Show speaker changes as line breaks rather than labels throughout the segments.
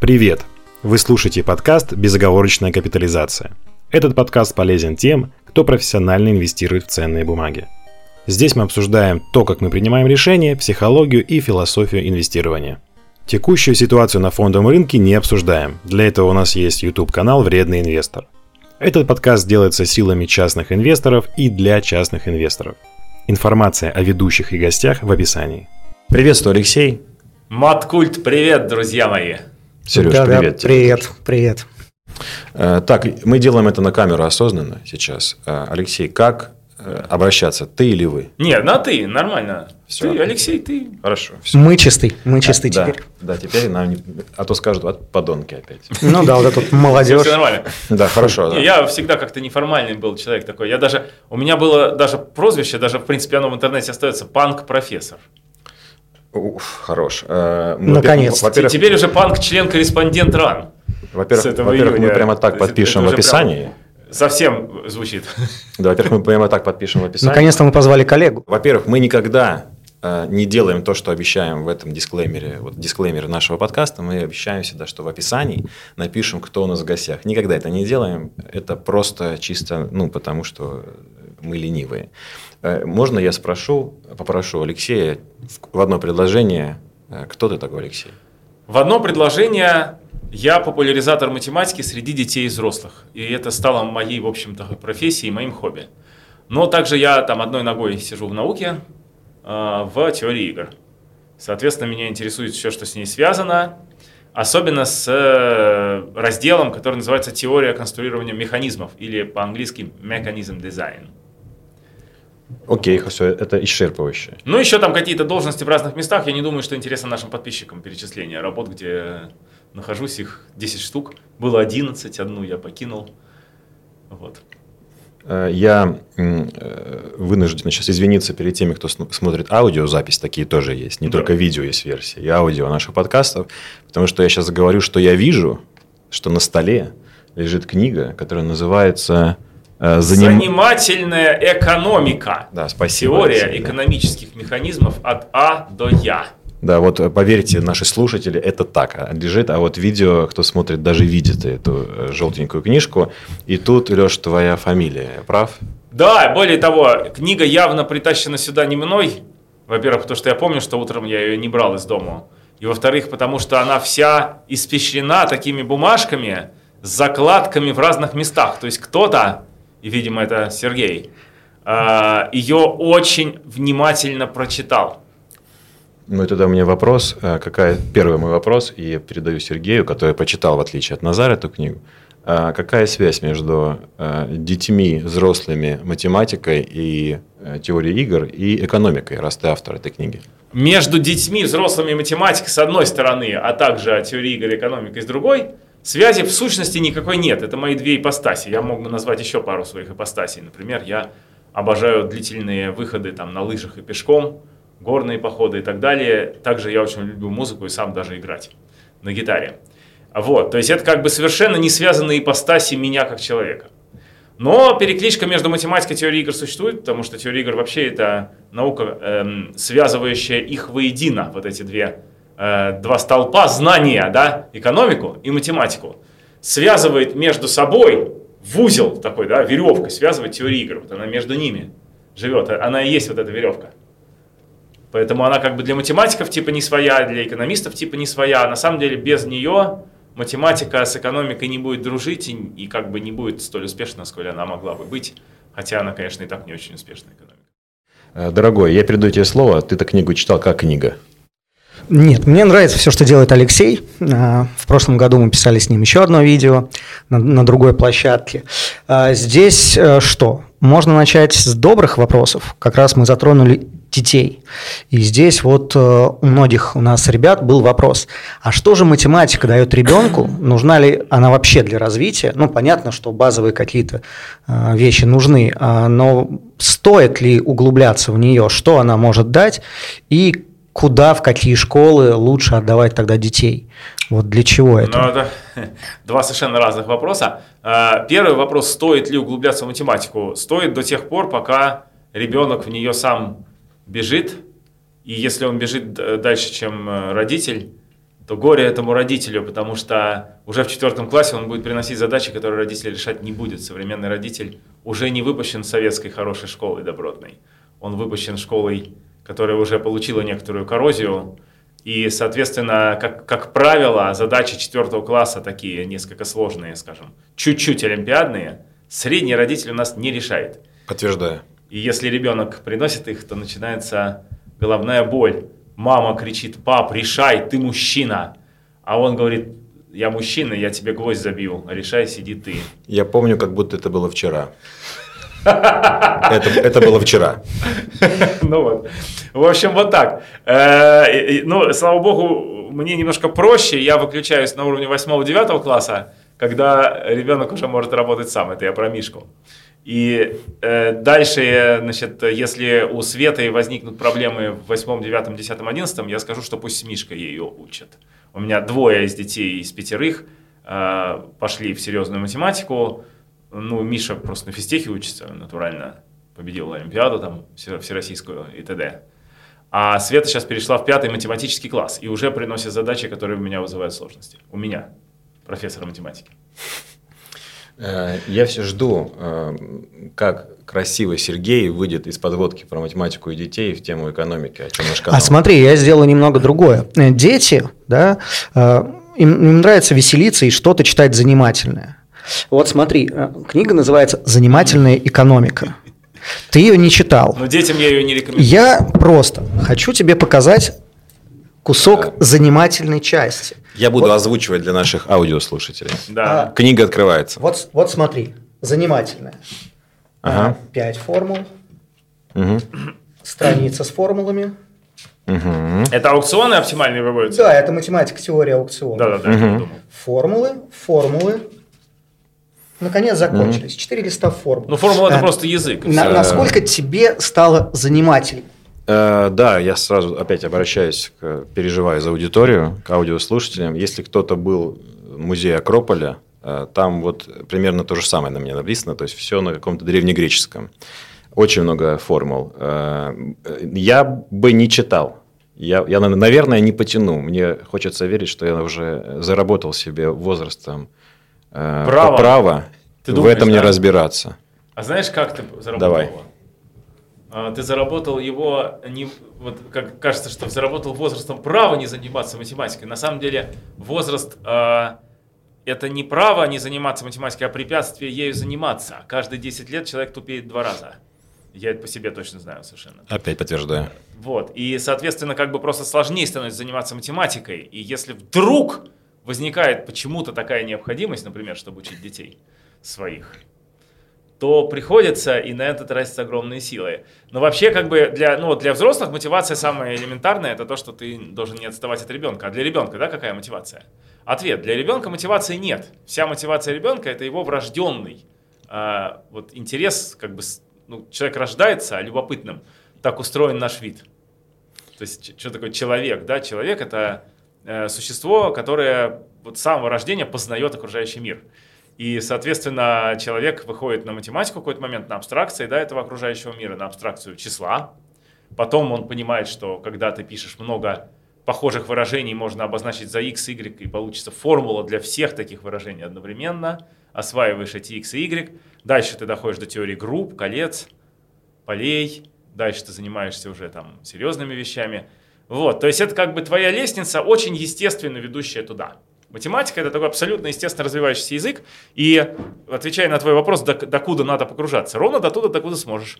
Привет! Вы слушаете подкаст «Безоговорочная капитализация». Этот подкаст полезен тем, кто профессионально инвестирует в ценные бумаги. Здесь мы обсуждаем то, как мы принимаем решения, психологию и философию инвестирования. Текущую ситуацию на фондовом рынке не обсуждаем. Для этого у нас есть YouTube-канал «Вредный инвестор». Этот подкаст делается силами частных инвесторов и для частных инвесторов. Информация о ведущих и гостях в описании.
Приветствую, Алексей.
Маткульт, привет, друзья мои.
Сереж,
Да, да,
привет. тебе.
привет, привет.
Э, Так, мы делаем это на камеру осознанно сейчас. Э, Алексей, как э, обращаться, ты или вы?
Нет, на ты, нормально.
Всё.
Ты, Алексей, ты.
Хорошо. всё.
Мы чистый, мы чистый
да,
теперь.
Да, теперь нам не... А то скажут, от подонки опять.
Ну да, вот этот
Все
молодежь.
нормально.
Да, хорошо. да.
Я всегда как-то неформальный был человек такой. Я даже, у меня было даже прозвище, даже в принципе оно в интернете остается, панк-профессор.
Уф, хорош. Э, мы,
Наконец-то.
Во-первых,
Теперь уже панк-член-корреспондент РАН.
во-первых, во-первых, мы прямо так подпишем в описании.
Совсем звучит.
Да, во-первых, мы прямо так подпишем в описании.
Наконец-то мы позвали коллегу.
Во-первых, мы никогда э, не делаем то, что обещаем в этом дисклеймере, вот дисклеймер нашего подкаста. Мы обещаем всегда, что в описании напишем, кто у нас в гостях. Никогда это не делаем. Это просто чисто, ну, потому что мы ленивые. Э, Можно я спрошу, попрошу Алексея в- одно предложение, э, кто ты такой, Алексей?
В одно предложение я популяризатор математики среди детей и взрослых. И это стало моей, в общем-то, профессией, моим хобби. Но также я там одной ногой сижу в науке, э, в теории игр. Соответственно, меня интересует все, что с ней связано, особенно с разделом, который называется «Теория конструирования механизмов» или по-английски «Mechanism Design».
Окей, все, это исчерпывающе.
Ну, еще там какие-то должности в разных местах. Я не думаю, что интересно нашим подписчикам перечисление работ, где нахожусь, их 10 штук. Было 11, одну я покинул. Вот.
Э, Я э, вынужден сейчас извиниться перед теми, кто см- смотрит аудиозапись, такие тоже есть. Не
Да.
только видео есть версии, и аудио наших подкастов. Потому что я сейчас говорю, что я вижу, что на столе лежит книга, которая называется «Заним-
Занимательная экономика.
Да, спасибо.
Теория
Алексей, да.
экономических механизмов от А до Я.
Да, вот э, поверьте, наши слушатели, это так а, лежит, а вот видео, кто смотрит, даже видит эту э, желтенькую книжку. И тут, Леш, твоя фамилия, прав?
Да, более того, книга явно притащена сюда не мной. Во-первых, потому что я помню, что утром я ее не брал из дома. И во-вторых, потому что она вся испещрена такими бумажками с закладками в разных местах. То есть кто-то, и, видимо, это Сергей, а, ее очень внимательно прочитал.
Ну и тогда у меня вопрос, а, какая первый мой вопрос, и я передаю Сергею, который почитал, в отличие от Назара, эту книгу. А Какая связь между детьми, взрослыми, математикой и теорией игр и экономикой, раз ты автор этой книги?
Между детьми, взрослыми и математикой с одной стороны, а также теорией игры и экономикой с другой, связи в сущности никакой нет. Это мои две ипостаси. Я мог бы назвать еще пару своих ипостасей. Например, я обожаю длительные выходы там, на лыжах и пешком, горные походы и так далее. Также я очень люблю музыку и сам даже играть на гитаре. Вот, то есть это как бы совершенно не связанные ипостаси меня как человека. Но перекличка между математикой и теорией игр существует, потому что теория игр вообще это наука, эм, связывающая их воедино, вот эти две, э, два столпа знания, да, экономику и математику. Связывает между собой в узел такой, да, веревкой, связывает теорию игр. Вот она между ними живет, она и есть вот эта веревка. Поэтому она как бы для математиков типа не своя, для экономистов типа не своя. А на самом деле без нее математика с экономикой не будет дружить и, и как бы не будет столь успешна, сколь она могла бы быть. Хотя она, конечно, и так не очень успешная экономика.
А, Дорогой, я передаю тебе слово, ты эту книгу читал как книга?
Нет, мне нравится все, что делает Алексей. А, В прошлом году мы писали с ним еще одно видео на, на другой площадке. А, Здесь э, что? Можно начать с добрых вопросов. Как раз мы затронули детей. И здесь вот э, у многих у нас ребят был вопрос, а что же математика дает ребенку? Нужна ли она вообще для развития? Ну, понятно, что базовые какие-то э, вещи нужны, а, но стоит ли углубляться в нее? Что она может дать? И куда, в какие школы лучше отдавать тогда детей? Вот для чего это?
Ну, это два совершенно разных вопроса. А, Первый вопрос, стоит ли углубляться в математику? Стоит до тех пор, пока ребенок в нее сам бежит, и если он бежит дальше, чем э, родитель, то горе этому родителю, потому что уже в четвертом классе он будет приносить задачи, которые родитель решать не будет. Современный родитель уже не выпущен советской хорошей школой добротной. Он выпущен школой, которая уже получила некоторую коррозию, и, соответственно, как, как правило, задачи четвертого класса такие несколько сложные, скажем, чуть-чуть олимпиадные, средний родитель у нас не решает.
Подтверждаю.
И если ребенок приносит их, то начинается головная боль. Мама кричит, пап, решай, ты мужчина. А он говорит, я мужчина, я тебе гвоздь забью, решай, сиди ты.
Я помню, как будто это было вчера. Это, это было вчера.
Ну вот. В общем, вот так. Э, ну, слава богу, мне немножко проще. Я выключаюсь на уровне 8-9 класса, когда ребенок уже может работать сам. Это я про Мишку. И э, дальше, значит, если у Светы возникнут проблемы в 8, 9, 10, 11, я скажу, что пусть Мишка ее учит. У меня двое из детей из пятерых э, пошли в серьезную математику. Ну, Миша просто на физтехе учится натурально. Победил Олимпиаду там всероссийскую и т.д. А Света сейчас перешла в пятый математический класс и уже приносит задачи, которые у меня вызывают сложности. У меня, профессора математики.
Э, я все жду, э, как красиво Сергей выйдет из подводки про математику и детей в тему экономики, о чем наш канал.
А смотри, я сделаю немного другое. Дети, да, э, им, им нравится веселиться и что-то читать занимательное. Вот смотри, книга называется «Занимательная экономика». Ты ее не читал.
Но детям я ее не рекомендую.
Я просто хочу тебе показать кусок да. занимательной части.
Я буду вот. озвучивать для наших аудиослушателей.
Да.
А, Книга открывается.
Вот, вот смотри, занимательная. Ага. Пять формул. Угу. Страница с формулами.
Угу. Это аукционы оптимальные выводятся?
Да, это математика, теория аукциона.
Да, да, да. Угу.
Формулы, формулы. Наконец закончились. Четыре листа формул.
Ну, формула это а, просто язык.
На, насколько тебе стало занимательно?
Э, да, я сразу опять обращаюсь, к, переживаю за аудиторию, к аудиослушателям. Если кто-то был в музее Акрополя, э, там вот примерно то же самое на меня написано, то есть все на каком-то древнегреческом. Очень много формул. Э, я бы не читал. Я, я, наверное, не потяну. Мне хочется верить, что я уже заработал себе возрастом право, право Ты в думаешь, этом да? не разбираться.
А знаешь, как ты заработал
Давай.
его? А, ты заработал его, не, вот как кажется, что заработал возрастом право не заниматься математикой. На самом деле возраст э, это не право не заниматься математикой, а препятствие ею заниматься. Каждые 10 лет человек тупеет два раза. Я это по себе точно знаю совершенно.
Опять подтверждаю.
Вот. И, соответственно, как бы просто сложнее становится заниматься математикой. И если вдруг возникает почему-то такая необходимость, например, чтобы учить детей своих, то приходится и на это тратить огромные силы. Но вообще, как бы для, ну, для взрослых мотивация самая элементарная, это то, что ты должен не отставать от ребенка. А для ребенка, да, какая мотивация? Ответ. Для ребенка мотивации нет. Вся мотивация ребенка – это его врожденный э, вот интерес, как бы, ну, человек рождается любопытным. Так устроен наш вид. То есть, что такое человек, да? Человек – это э, существо, которое вот с самого рождения познает окружающий мир. И, соответственно, человек выходит на математику в какой-то момент, на абстракции да, этого окружающего мира, на абстракцию числа. Потом он понимает, что когда ты пишешь много похожих выражений, можно обозначить за x, y, и получится формула для всех таких выражений одновременно. Осваиваешь эти x и y. Дальше ты доходишь до теории групп, колец, полей. Дальше ты занимаешься уже там серьезными вещами. Вот, то есть это как бы твоя лестница, очень естественно ведущая туда. Математика – это такой абсолютно естественно развивающийся язык, и, отвечая на твой вопрос, до, докуда надо погружаться, ровно до туда, докуда сможешь.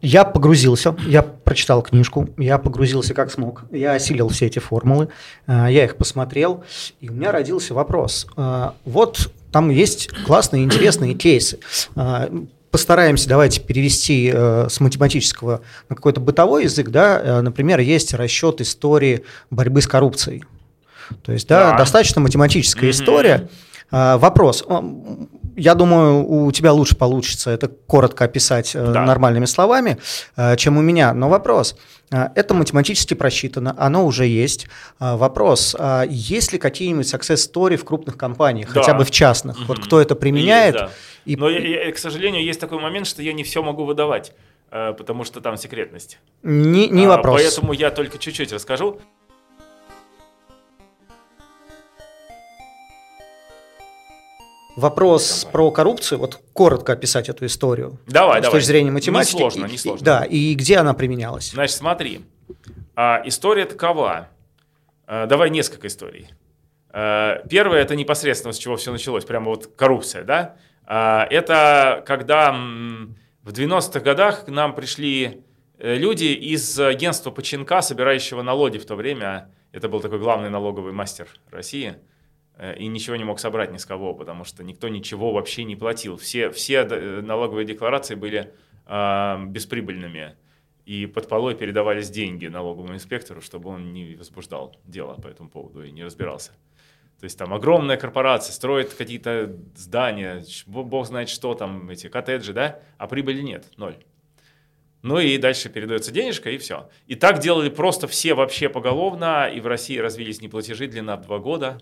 Я погрузился, я прочитал книжку, я погрузился как смог, я осилил все эти формулы, э, я их посмотрел, и у меня родился вопрос. Э, вот там есть классные, интересные кейсы. Э, постараемся давайте перевести с математического на какой-то бытовой язык. Да? Например, есть расчет истории борьбы с коррупцией. То есть, да, да. достаточно математическая mm-hmm. история. А, вопрос. Я думаю, у тебя лучше получится это коротко описать э, да. нормальными словами, э, чем у меня. Но вопрос. Э, это математически просчитано, оно уже есть. Вопрос, есть ли какие-нибудь success story в крупных компаниях, да. хотя бы в частных? Угу. Вот кто это применяет? Есть, да.
и... Но, я, я, к сожалению, есть такой момент, что я не все могу выдавать, потому что там секретность.
Не, не а, вопрос.
Поэтому я только чуть-чуть расскажу.
Вопрос про коррупцию, вот коротко описать эту историю.
Давай,
с
давай.
точки зрения математики.
Несложно,
И-
несложно.
Да, и где она применялась?
Значит, смотри. А, история такова. А, давай несколько историй. А, первая это непосредственно с чего все началось, прямо вот коррупция, да? Это когда в 90-х годах к нам пришли э, люди из агентства Починка, собирающего налоги в то время. Это был такой главный налоговый мастер России. Э, И ничего не мог собрать ни с кого, потому что никто ничего вообще не платил. Все, все э, налоговые декларации были а, бесприбыльными. И под полой передавались деньги налоговому инспектору, чтобы он не возбуждал дело по этому поводу и не разбирался. То есть там огромная корпорация строит какие-то здания, бог знает что там, эти коттеджи, да, а прибыли нет, ноль. Ну и дальше передается денежка, и все. И так делали просто все вообще поголовно, и в России развились неплатежи длина в два года.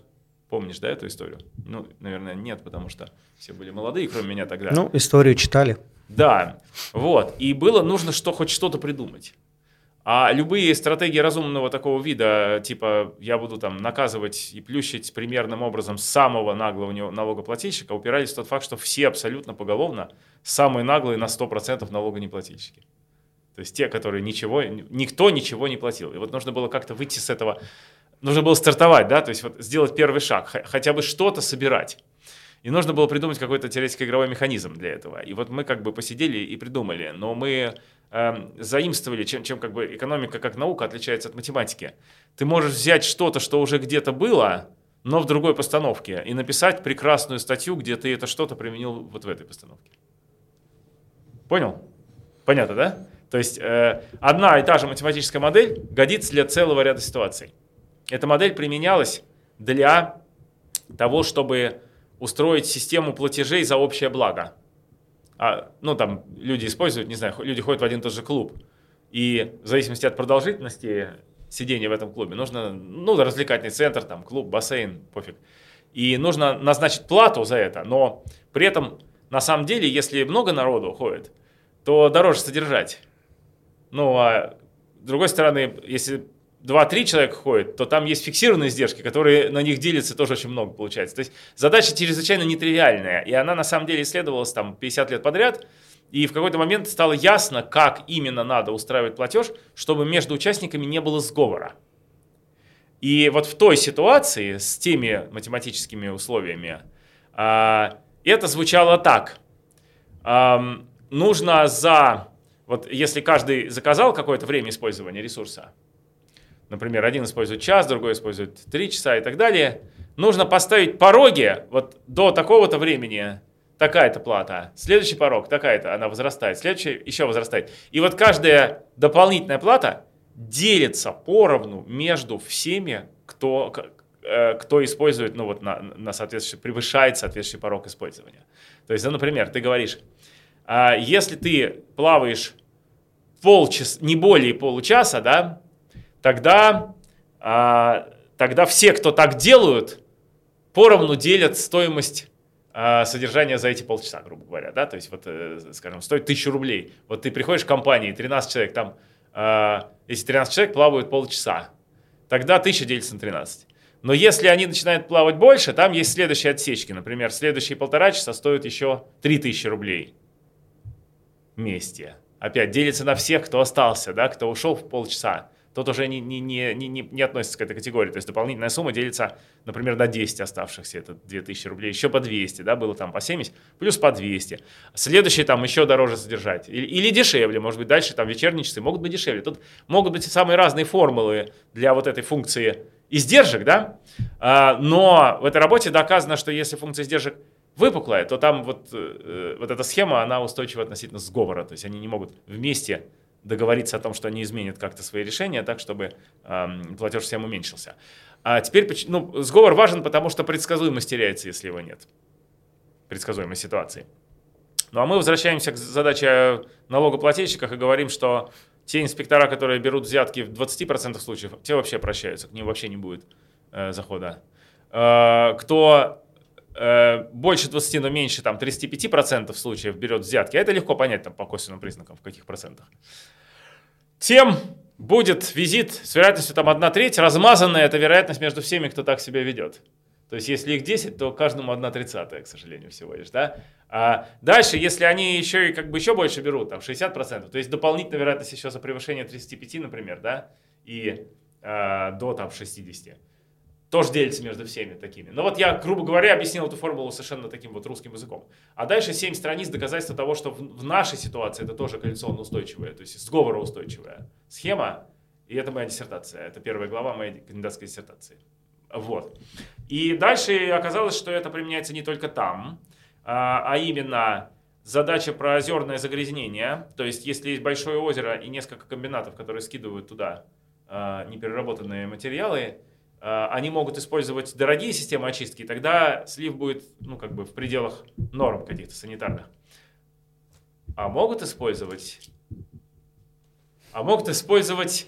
Помнишь, да, эту историю? Ну, наверное, нет, потому что все были молодые, кроме меня тогда.
Ну, историю читали.
Да, вот. И было нужно что, хоть что-то придумать. А любые стратегии разумного такого вида, типа я буду там наказывать и плющить примерным образом самого наглого налогоплательщика, упирались в тот факт, что все абсолютно поголовно самые наглые на 100% налогонеплательщики. То есть те, которые ничего, никто ничего не платил. И вот нужно было как-то выйти с этого, нужно было стартовать, да, то есть вот сделать первый шаг, хотя бы что-то собирать. И нужно было придумать какой-то теоретико-игровой механизм для этого. И вот мы как бы посидели и придумали, но мы эм, заимствовали, чем, чем как бы экономика как наука отличается от математики. Ты можешь взять что-то, что уже где-то было, но в другой постановке, и написать прекрасную статью, где ты это что-то применил вот в этой постановке. Понял? Понятно, да? То есть э, одна и та же математическая модель годится для целого ряда ситуаций. Эта модель применялась для того, чтобы устроить систему платежей за общее благо. А, ну, там люди используют, не знаю, люди ходят в один и тот же клуб. И в зависимости от продолжительности сидения в этом клубе, нужно, ну, развлекательный центр, там, клуб, бассейн, пофиг. И нужно назначить плату за это, но при этом, на самом деле, если много народу ходит, то дороже содержать. Ну, а с другой стороны, если 2-3 человека ходят, то там есть фиксированные издержки, которые на них делятся тоже очень много получается. То есть задача чрезвычайно нетривиальная, и она на самом деле исследовалась там 50 лет подряд, и в какой-то момент стало ясно, как именно надо устраивать платеж, чтобы между участниками не было сговора. И вот в той ситуации с теми математическими условиями а, это звучало так. Нужно за, вот если каждый заказал какое-то время использования ресурса, например, один использует час, другой использует три часа и так далее, нужно поставить пороги вот до такого-то времени такая-то плата, следующий порог такая-то, она возрастает, следующая еще возрастает. И вот каждая дополнительная плата делится поровну между всеми, кто, э, кто использует, ну вот на, на соответствующий, превышает соответствующий порог использования. То есть, ну, например, ты говоришь, а, если ты плаваешь полчаса, не более получаса, да, тогда, а, тогда все, кто так делают, поровну делят стоимость а, содержания за эти полчаса, грубо говоря, да, то есть вот, э, скажем, стоит 1000 рублей, вот ты приходишь в компании, 13 человек, там, а, если 13 человек плавают полчаса, тогда 1000 делится на 13. Но если они начинают плавать больше, там есть следующие отсечки, например, следующие полтора часа стоят еще 3000 рублей вместе. Опять делится на всех, кто остался, да, кто ушел в полчаса. Тот уже не, не, не, не, не- относится к этой категории. То есть дополнительная сумма делится, например, на 10 оставшихся, это 2000 рублей, еще по 200, да, было там по 70, плюс по 200. Следующий там еще дороже содержать. Или, или дешевле, может быть, дальше там вечерние часы могут быть дешевле. Тут могут быть самые разные формулы для вот этой функции издержек, да, А, но в этой работе доказано, что если функция издержек выпуклая, то там вот, э, вот эта схема, она устойчива относительно сговора, то есть они не могут вместе договориться о том, что они изменят как-то свои решения так, чтобы эм, платеж всем уменьшился. А теперь, ну, сговор важен, потому что предсказуемость теряется, если его нет. Предсказуемость ситуации. Ну а мы возвращаемся к задаче о налогоплательщиках и говорим, что те инспектора, которые берут взятки в 20% случаев, те вообще прощаются, к ним вообще не будет э, захода. Э, кто э, больше 20, но меньше там 35% случаев берет взятки, а это легко понять там по косвенным признакам, в каких процентах, тем будет визит с вероятностью там 1 треть, размазанная эта вероятность между всеми, кто так себя ведет. То есть, если их 10, то каждому 1 тридцатая, к сожалению, всего лишь, да? А дальше, если они еще и как бы еще больше берут, там 60%, то есть дополнительная вероятность еще за превышение 35, например, да, и э, до там 60, тоже делится между всеми такими. Но вот я, грубо говоря, объяснил эту формулу совершенно таким вот русским языком. А дальше 7 страниц доказательства того, что в, нашей ситуации это тоже коалиционно устойчивая, то есть сговороустойчивая схема, и это моя диссертация, это первая глава моей кандидатской диссертации. Вот. И дальше оказалось, что это применяется не только там, а, а именно задача про озерное загрязнение. То есть, если есть большое озеро и несколько комбинатов, которые скидывают туда а, непереработанные материалы, они могут использовать дорогие системы очистки, тогда слив будет ну, как бы в пределах норм каких-то санитарных. А могут использовать, а могут использовать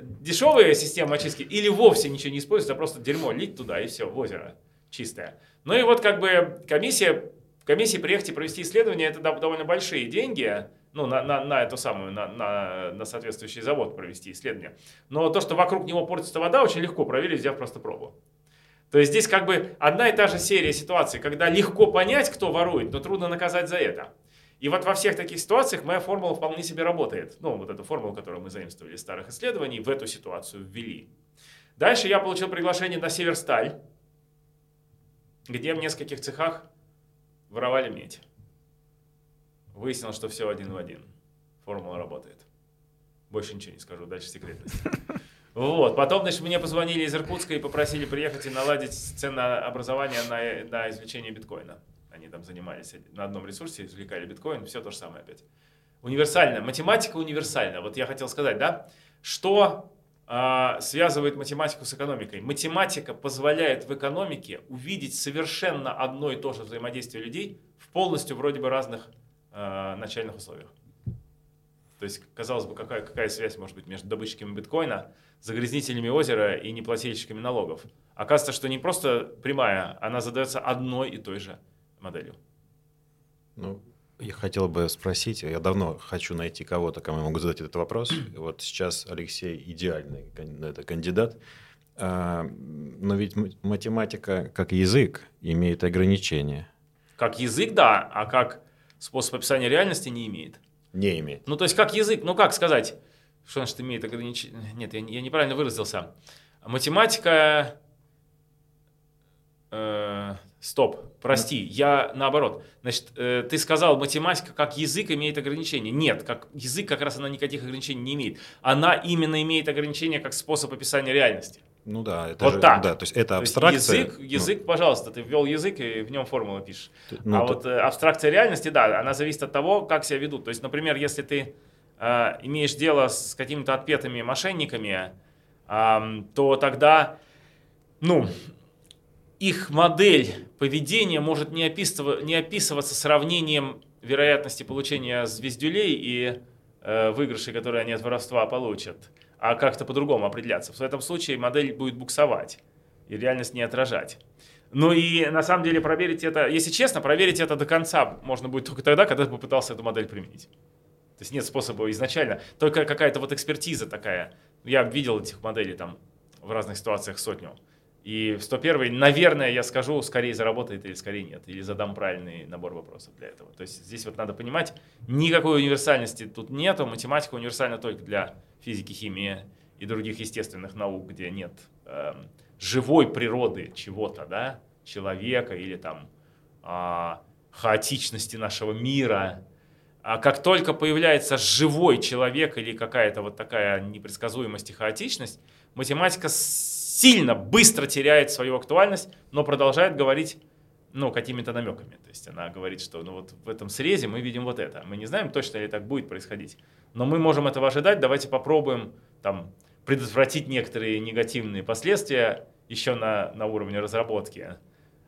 дешевая система очистки или вовсе ничего не используется, а просто дерьмо лить туда и все, в озеро чистое. Ну и вот как бы комиссия, комиссии приехать и провести исследование, это довольно большие деньги, ну, на, на, на эту самую, на, на, на соответствующий завод провести исследование. Но то, что вокруг него портится вода, очень легко проверить, взяв просто пробу. То есть здесь как бы одна и та же серия ситуаций, когда легко понять, кто ворует, но трудно наказать за это. И вот во всех таких ситуациях моя формула вполне себе работает. Ну, вот эту формулу, которую мы заимствовали из старых исследований, в эту ситуацию ввели. Дальше я получил приглашение на Северсталь, где в нескольких цехах воровали медь. Выяснилось, что все один в один. Формула работает. Больше ничего не скажу, дальше секретность. Вот. Потом, значит, мне позвонили из Иркутска и попросили приехать и наладить ценообразование на, на извлечение биткоина они там занимались на одном ресурсе, извлекали биткоин, все то же самое опять. Универсально, математика универсальна. Вот я хотел сказать, да, что э, связывает математику с экономикой? Математика позволяет в экономике увидеть совершенно одно и то же взаимодействие людей в полностью вроде бы разных э, начальных условиях. То есть, казалось бы, какая, какая связь может быть между добытчиками биткоина, загрязнителями озера и неплательщиками налогов? Оказывается, что не просто прямая, она задается одной и той же моделью.
Ну, я хотел бы спросить, я давно хочу найти кого-то, кому я могу задать этот вопрос. Вот сейчас Алексей идеальный это кандидат. А, но ведь математика как язык имеет ограничения.
Как язык, да, а как способ описания реальности не имеет.
Не имеет.
Ну, то есть как язык, ну как сказать, что значит имеет ограничения? Нет, я, я неправильно выразился. Математика... Э, Стоп, прости, я наоборот. Значит, э, ты сказал, математика как язык имеет ограничения. Нет, как язык как раз она никаких ограничений не имеет. Она именно имеет ограничения как способ описания реальности.
Ну да,
это вот же, так.
Да, то есть это абстракция.
Есть язык, язык, ну. пожалуйста, ты ввел язык и в нем формулу пишешь. Ну, а то... вот э, абстракция реальности, да, она зависит от того, как себя ведут. То есть, например, если ты э, имеешь дело с какими-то отпетыми мошенниками, э, то тогда, ну, их модель поведения может не, описыв... не описываться сравнением вероятности получения звездюлей и э, выигрышей, которые они от воровства получат, а как-то по-другому определяться. В этом случае модель будет буксовать и реальность не отражать. Ну и на самом деле проверить это, если честно, проверить это до конца можно будет только тогда, когда ты попытался эту модель применить. То есть нет способа изначально, только какая-то вот экспертиза такая. Я видел этих моделей там в разных ситуациях сотню. И в 101 наверное, я скажу, скорее заработает или скорее нет. Или задам правильный набор вопросов для этого. То есть здесь вот надо понимать, никакой универсальности тут нету. Математика универсальна только для физики, химии и других естественных наук, где нет э, живой природы чего-то, да, человека или там э, хаотичности нашего мира. А как только появляется живой человек или какая-то вот такая непредсказуемость и хаотичность, математика сильно быстро теряет свою актуальность, но продолжает говорить ну, какими-то намеками. То есть она говорит, что ну, вот в этом срезе мы видим вот это. Мы не знаем точно, ли так будет происходить. Но мы можем этого ожидать. Давайте попробуем там, предотвратить некоторые негативные последствия еще на, на уровне разработки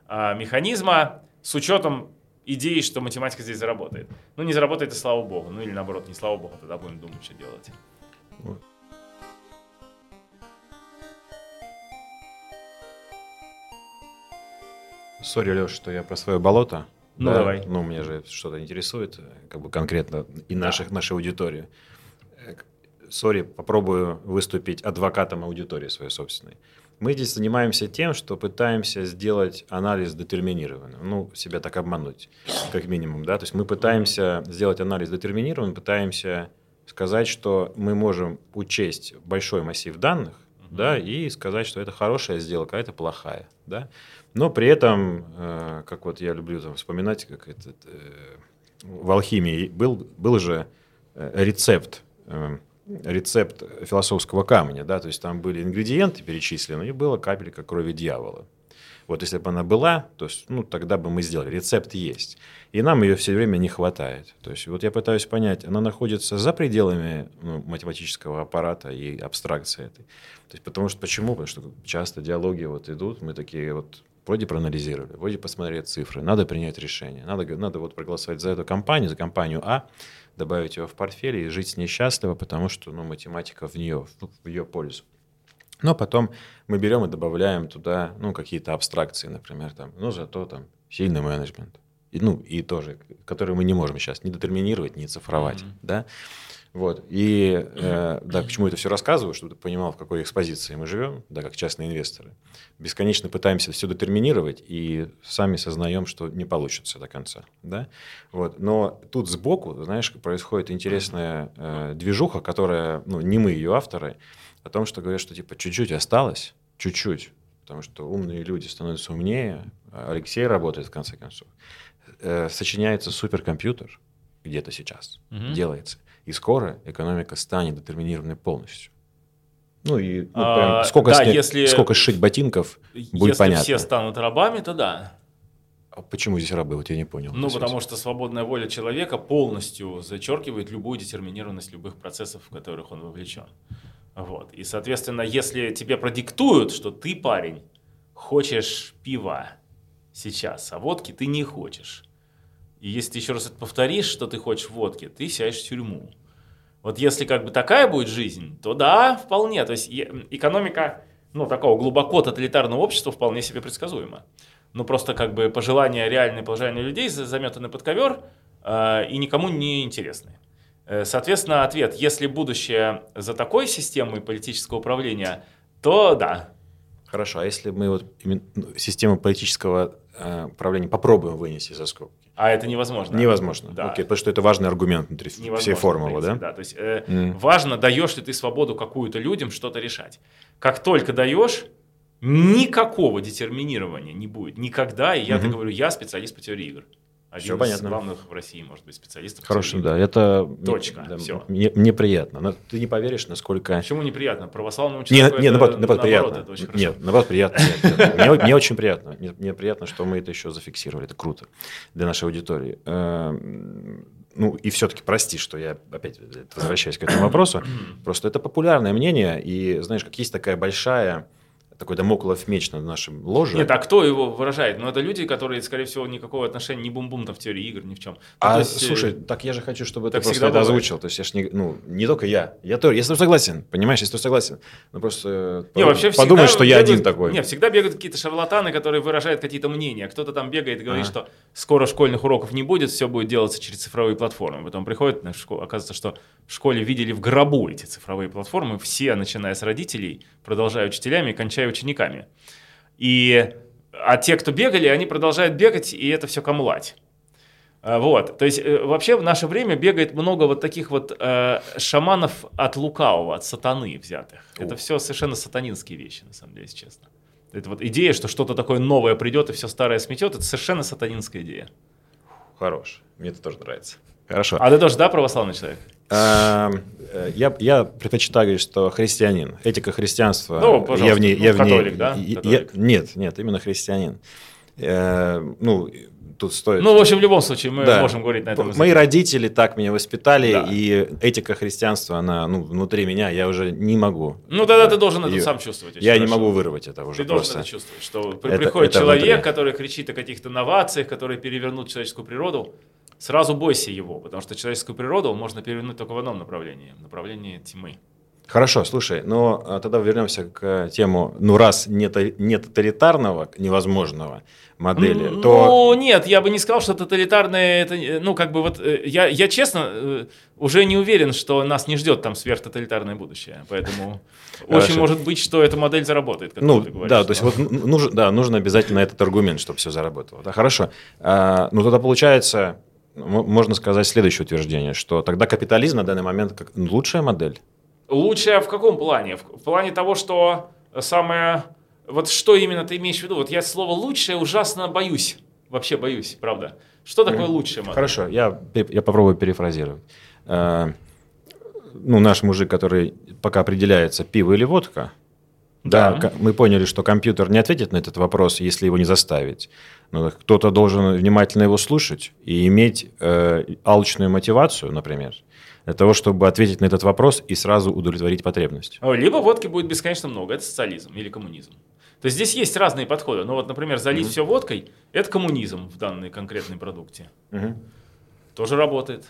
а, механизма с учетом идеи, что математика здесь заработает. Ну, не заработает, и слава богу. Ну, или наоборот, не слава богу, тогда будем думать, что делать.
Sorry, Леш, что я про свое болото.
Ну, да, давай.
Ну, меня же что-то интересует, как бы конкретно и наших, да. нашей аудитории. Sorry, попробую выступить адвокатом аудитории своей собственной. Мы здесь занимаемся тем, что пытаемся сделать анализ детерминированным. Ну, себя так обмануть, как минимум, да. То есть мы пытаемся сделать анализ детерминированным, пытаемся сказать, что мы можем учесть большой массив данных, да, и сказать, что это хорошая сделка, а это плохая, да. Но при этом, э, как вот я люблю там, вспоминать, как этот, э, в алхимии был, был же э, рецепт, э, рецепт философского камня, да, то есть там были ингредиенты перечислены, и была капелька крови дьявола. Вот если бы она была, то есть, ну, тогда бы мы сделали. Рецепт есть. И нам ее все время не хватает. То есть вот я пытаюсь понять, она находится за пределами ну, математического аппарата и абстракции этой. То есть потому что почему? Потому что часто диалоги вот идут, мы такие вот вроде проанализировали, вроде посмотрели цифры, надо принять решение, надо, надо вот проголосовать за эту компанию, за компанию А, добавить ее в портфель и жить с ней счастливо, потому что ну, математика в нее, в ее пользу. Но потом мы берем и добавляем туда ну, какие-то абстракции, например, там, ну, зато там сильный менеджмент. И, ну, и тоже, который мы не можем сейчас ни детерминировать, ни цифровать. Mm-hmm. Да? Вот. И э, да, почему это все рассказываю, чтобы ты понимал, в какой экспозиции мы живем, да, как частные инвесторы. Бесконечно пытаемся все детерминировать и сами сознаем, что не получится до конца. Да? Вот. Но тут сбоку, знаешь, происходит интересная э, движуха, которая, ну, не мы ее авторы, о том, что говорят, что типа чуть-чуть осталось, чуть-чуть, потому что умные люди становятся умнее, Алексей работает в конце концов, э, сочиняется суперкомпьютер где-то сейчас, угу. делается, и скоро экономика станет детерминированной полностью. Ну и ну, а, сколько, да, снять, если, сколько сшить ботинков, будет
если
понятно.
Если все станут рабами, то да.
А почему здесь рабы? Вот я не понял.
Ну, потому что свободная воля человека полностью зачеркивает любую детерминированность любых процессов, в которых он вовлечен. Вот. И, соответственно, если тебе продиктуют, что ты, парень, хочешь пива сейчас, а водки ты не хочешь. И если ты еще раз это повторишь, что ты хочешь водки, ты сядешь в тюрьму. Вот если как бы такая будет жизнь, то да, вполне. То есть экономика ну, такого глубоко тоталитарного общества вполне себе предсказуема. Ну, просто как бы пожелания, реальные пожелания людей заметаны под ковер э, и никому не интересны. Э, соответственно, ответ, если будущее за такой системой политического управления, то да.
Хорошо, а если мы вот ну, систему политического э, управления попробуем вынести за скобки?
А это невозможно.
Невозможно. Да. Окей, потому что это важный аргумент внутри невозможно, всей формулы, да?
Да, то есть э, mm. важно, даешь ли ты свободу какую-то людям что-то решать. Как только даешь, никакого детерминирования не будет. Никогда. И я mm-hmm. говорю, я специалист по теории игр. Один все из понятно. главных в России, может быть, специалистов.
Хороший, да. Это
Точка.
Да,
все.
Мне, мне приятно. Но ты не поверишь, насколько...
Почему неприятно? Православному человеку
нет, нет, наоборот, наоборот, приятно. Это очень нет, наоборот, приятно. Мне, мне очень приятно. Мне, мне приятно, что мы это еще зафиксировали. Это круто для нашей аудитории. Эм, ну, и все-таки прости, что я опять возвращаюсь к этому вопросу. Просто это популярное мнение. И, знаешь, как есть такая большая такой домоклов меч над нашим ложем.
Нет, а кто его выражает? Ну, это люди, которые, скорее всего, никакого отношения ни бум-бум там в теории игр, ни в чем. Ну,
а, есть, слушай, так я же хочу, чтобы ты просто это озвучил. То есть я ж не, ну, не только я. Я тоже, я с тобой согласен, понимаешь, я с тобой согласен. Ну, просто не, вообще подумай, что я один такой.
Нет, всегда бегают какие-то шарлатаны, которые выражают какие-то мнения. Кто-то там бегает и говорит, ага. что скоро школьных уроков не будет, все будет делаться через цифровые платформы. Потом приходит на школу, оказывается, что в школе видели в гробу эти цифровые платформы, все, начиная с родителей, продолжая учителями кончая учениками. И, а те, кто бегали, они продолжают бегать, и это все камлать. А, вот, то есть э, вообще в наше время бегает много вот таких вот э, шаманов от лукавого, от сатаны взятых. О. Это все совершенно сатанинские вещи, на самом деле, если честно. Это вот идея, что что-то такое новое придет и все старое сметет, это совершенно сатанинская идея.
Хорош, мне это тоже нравится. Хорошо.
А ты тоже, да, православный человек?
Э, я, я предпочитаю говорить, что христианин. Этика христианства.
Ну, пожалуйста. Я в ней, ну, я католик, в ней, да?
Католик. Я, нет, нет, именно христианин. Э, ну, тут стоит...
Ну, в общем, в любом случае, мы да. можем говорить на этом
языке. Мои родители так меня воспитали, да. и этика христианства, она ну, внутри меня, я уже не могу.
Ну, тогда ты должен это сам чувствовать.
Я хорошо. не могу вырвать это уже
Ты просто. должен это чувствовать, что это, приходит это человек, внутри. который кричит о каких-то новациях, который перевернут человеческую природу, сразу бойся его, потому что человеческую природу можно перевернуть только в одном направлении, в направлении тьмы.
Хорошо, слушай, но а, тогда вернемся к тему, ну раз нет, нет тоталитарного невозможного модели,
ну,
то...
Ну, нет, я бы не сказал, что тоталитарное, это, э, ну, как бы вот, э, я, я честно э, уже не уверен, что нас не ждет там сверхтоталитарное будущее, поэтому очень может быть, что эта модель заработает,
Ну, ты говоришь, да, то есть вот нужно, да, нужно обязательно этот аргумент, чтобы все заработало. Да, хорошо. А, ну, тогда получается, можно сказать следующее утверждение, что тогда капитализм на данный момент как лучшая модель?
Лучшая в каком плане? В, плане того, что самое... Вот что именно ты имеешь в виду? Вот я слово «лучшее» ужасно боюсь. Вообще боюсь, правда. Что такое лучшее модель?
Хорошо, я, я попробую перефразировать. А, ну, наш мужик, который пока определяется, пиво или водка, да. да, мы поняли, что компьютер не ответит на этот вопрос, если его не заставить. Но кто-то должен внимательно его слушать и иметь э, алчную мотивацию, например, для того, чтобы ответить на этот вопрос и сразу удовлетворить потребность.
Либо водки будет бесконечно много, это социализм или коммунизм. То есть здесь есть разные подходы. Ну вот, например, залить угу. все водкой – это коммунизм в данной конкретной продукте. Угу. Тоже работает.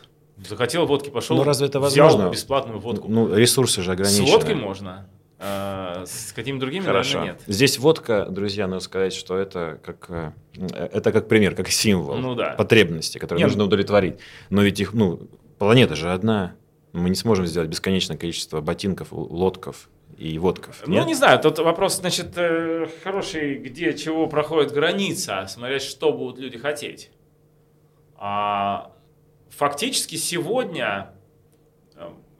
Захотел водки, пошел,
ну, разве это возможно?
взял бесплатную водку.
Ну, ресурсы же ограничены.
С водкой можно. А с какими другими, Хорошо. наверное, нет.
Здесь водка, друзья, надо сказать, что это как, э, это как пример, как символ
ну, да.
потребности, которые нет. нужно удовлетворить. Но ведь их, ну, планета же одна. Мы не сможем сделать бесконечное количество ботинков, лодков и водков.
Ну, не знаю, тут вопрос, значит, э, хороший, где чего проходит граница, смотря что будут люди хотеть. А фактически сегодня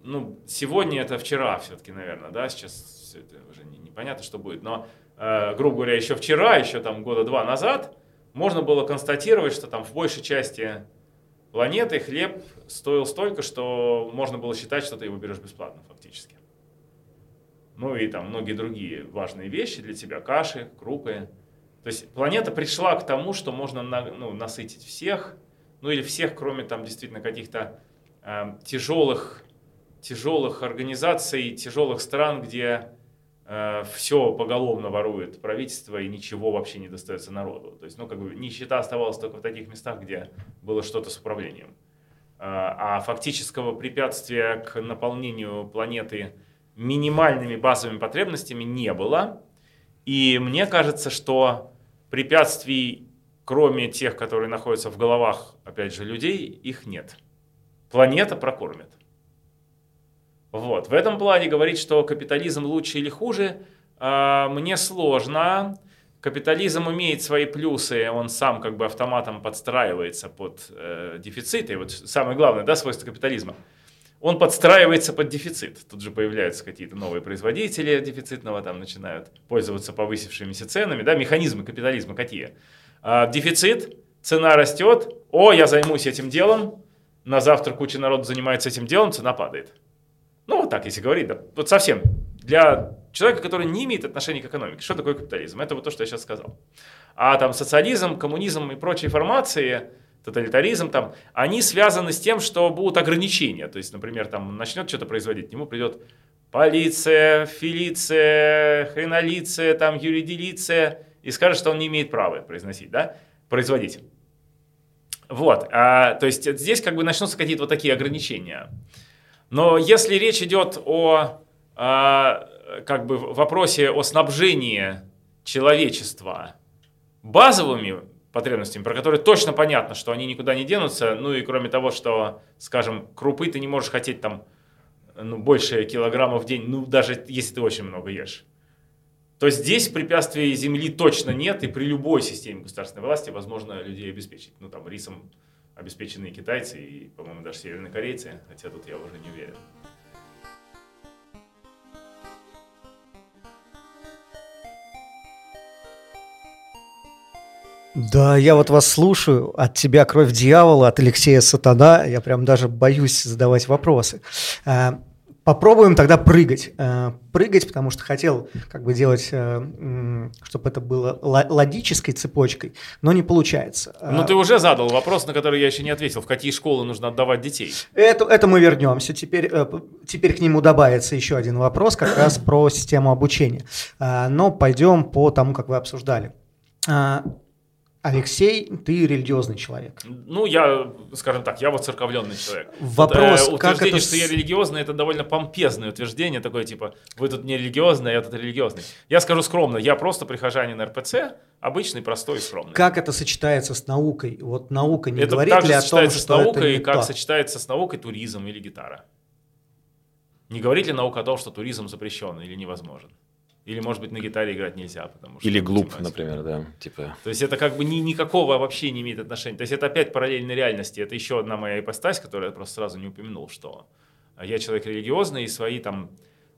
ну, сегодня это вчера все-таки, наверное, да, сейчас все это уже не, непонятно, что будет, но, э, грубо говоря, еще вчера, еще там года два назад, можно было констатировать, что там в большей части планеты хлеб стоил столько, что можно было считать, что ты его берешь бесплатно фактически. Ну и там многие другие важные вещи для тебя, каши, крупы. То есть планета пришла к тому, что можно на, ну, насытить всех, ну или всех, кроме там действительно каких-то э, тяжелых тяжелых организаций, тяжелых стран, где э, все поголовно ворует правительство и ничего вообще не достается народу. То есть, ну, как бы нищета оставалась только в таких местах, где было что-то с управлением. Э, а фактического препятствия к наполнению планеты минимальными базовыми потребностями не было. И мне кажется, что препятствий, кроме тех, которые находятся в головах, опять же, людей, их нет. Планета прокормит. Вот. В этом плане говорить, что капитализм лучше или хуже, а, мне сложно. Капитализм имеет свои плюсы, он сам как бы автоматом подстраивается под э, дефициты. Вот самое главное, да, свойство капитализма. Он подстраивается под дефицит. Тут же появляются какие-то новые производители дефицитного, там начинают пользоваться повысившимися ценами. Да, механизмы капитализма какие? А, дефицит, цена растет, о, я займусь этим делом, на завтра куча народу занимается этим делом, цена падает. Ну, вот так, если говорить, да, вот совсем. Для человека, который не имеет отношения к экономике, что такое капитализм? Это вот то, что я сейчас сказал. А там социализм, коммунизм и прочие формации, тоталитаризм, там, они связаны с тем, что будут ограничения. То есть, например, там начнет что-то производить, к нему придет полиция, филиция, хренолиция, там, юридилиция, и скажет, что он не имеет права произносить, да, производить. Вот, а, то есть здесь как бы начнутся какие-то вот такие ограничения. Но если речь идет о э, как бы вопросе о снабжении человечества базовыми потребностями, про которые точно понятно, что они никуда не денутся, ну и кроме того, что, скажем, крупы ты не можешь хотеть там ну, больше килограммов в день, ну даже если ты очень много ешь, то здесь препятствий земли точно нет, и при любой системе государственной власти возможно людей обеспечить. Ну там рисом обеспеченные китайцы и, по-моему, даже севернокорейцы, хотя тут я уже не уверен.
Да, я вот вас слушаю, от тебя кровь дьявола, от Алексея Сатана, я прям даже боюсь задавать вопросы. Попробуем тогда прыгать. Э, прыгать, потому что хотел как бы делать, э, чтобы это было логической цепочкой, но не получается.
Ну, ты уже задал вопрос, на который я еще не ответил. В какие школы нужно отдавать детей?
Это, это мы вернемся. Теперь, э, теперь к нему добавится еще один вопрос, как раз про систему обучения. Но пойдем по тому, как вы обсуждали Алексей, ты религиозный человек.
Ну, я, скажем так, я вот церковленный человек.
Вопрос,
вот, э,
как
утверждение,
это...
что я религиозный, это довольно помпезное утверждение, такое типа, вы тут не религиозный, а я тут религиозный. Я скажу скромно, я просто прихожанин РПЦ, обычный, простой и скромный.
Как это сочетается с наукой? Вот наука не
это
говорит ли о том, что
с наукой,
это не
как
то?
сочетается с наукой туризм или гитара. Не говорит ли наука о том, что туризм запрещен или невозможен? Или, может быть, на гитаре играть нельзя, потому что...
Или глуп,
математика.
например, да. Типа,
То есть это как бы ни, никакого вообще не имеет отношения. То есть это опять параллельной реальности. Это еще одна моя ипостась, которую я просто сразу не упомянул, что я человек религиозный, и свои там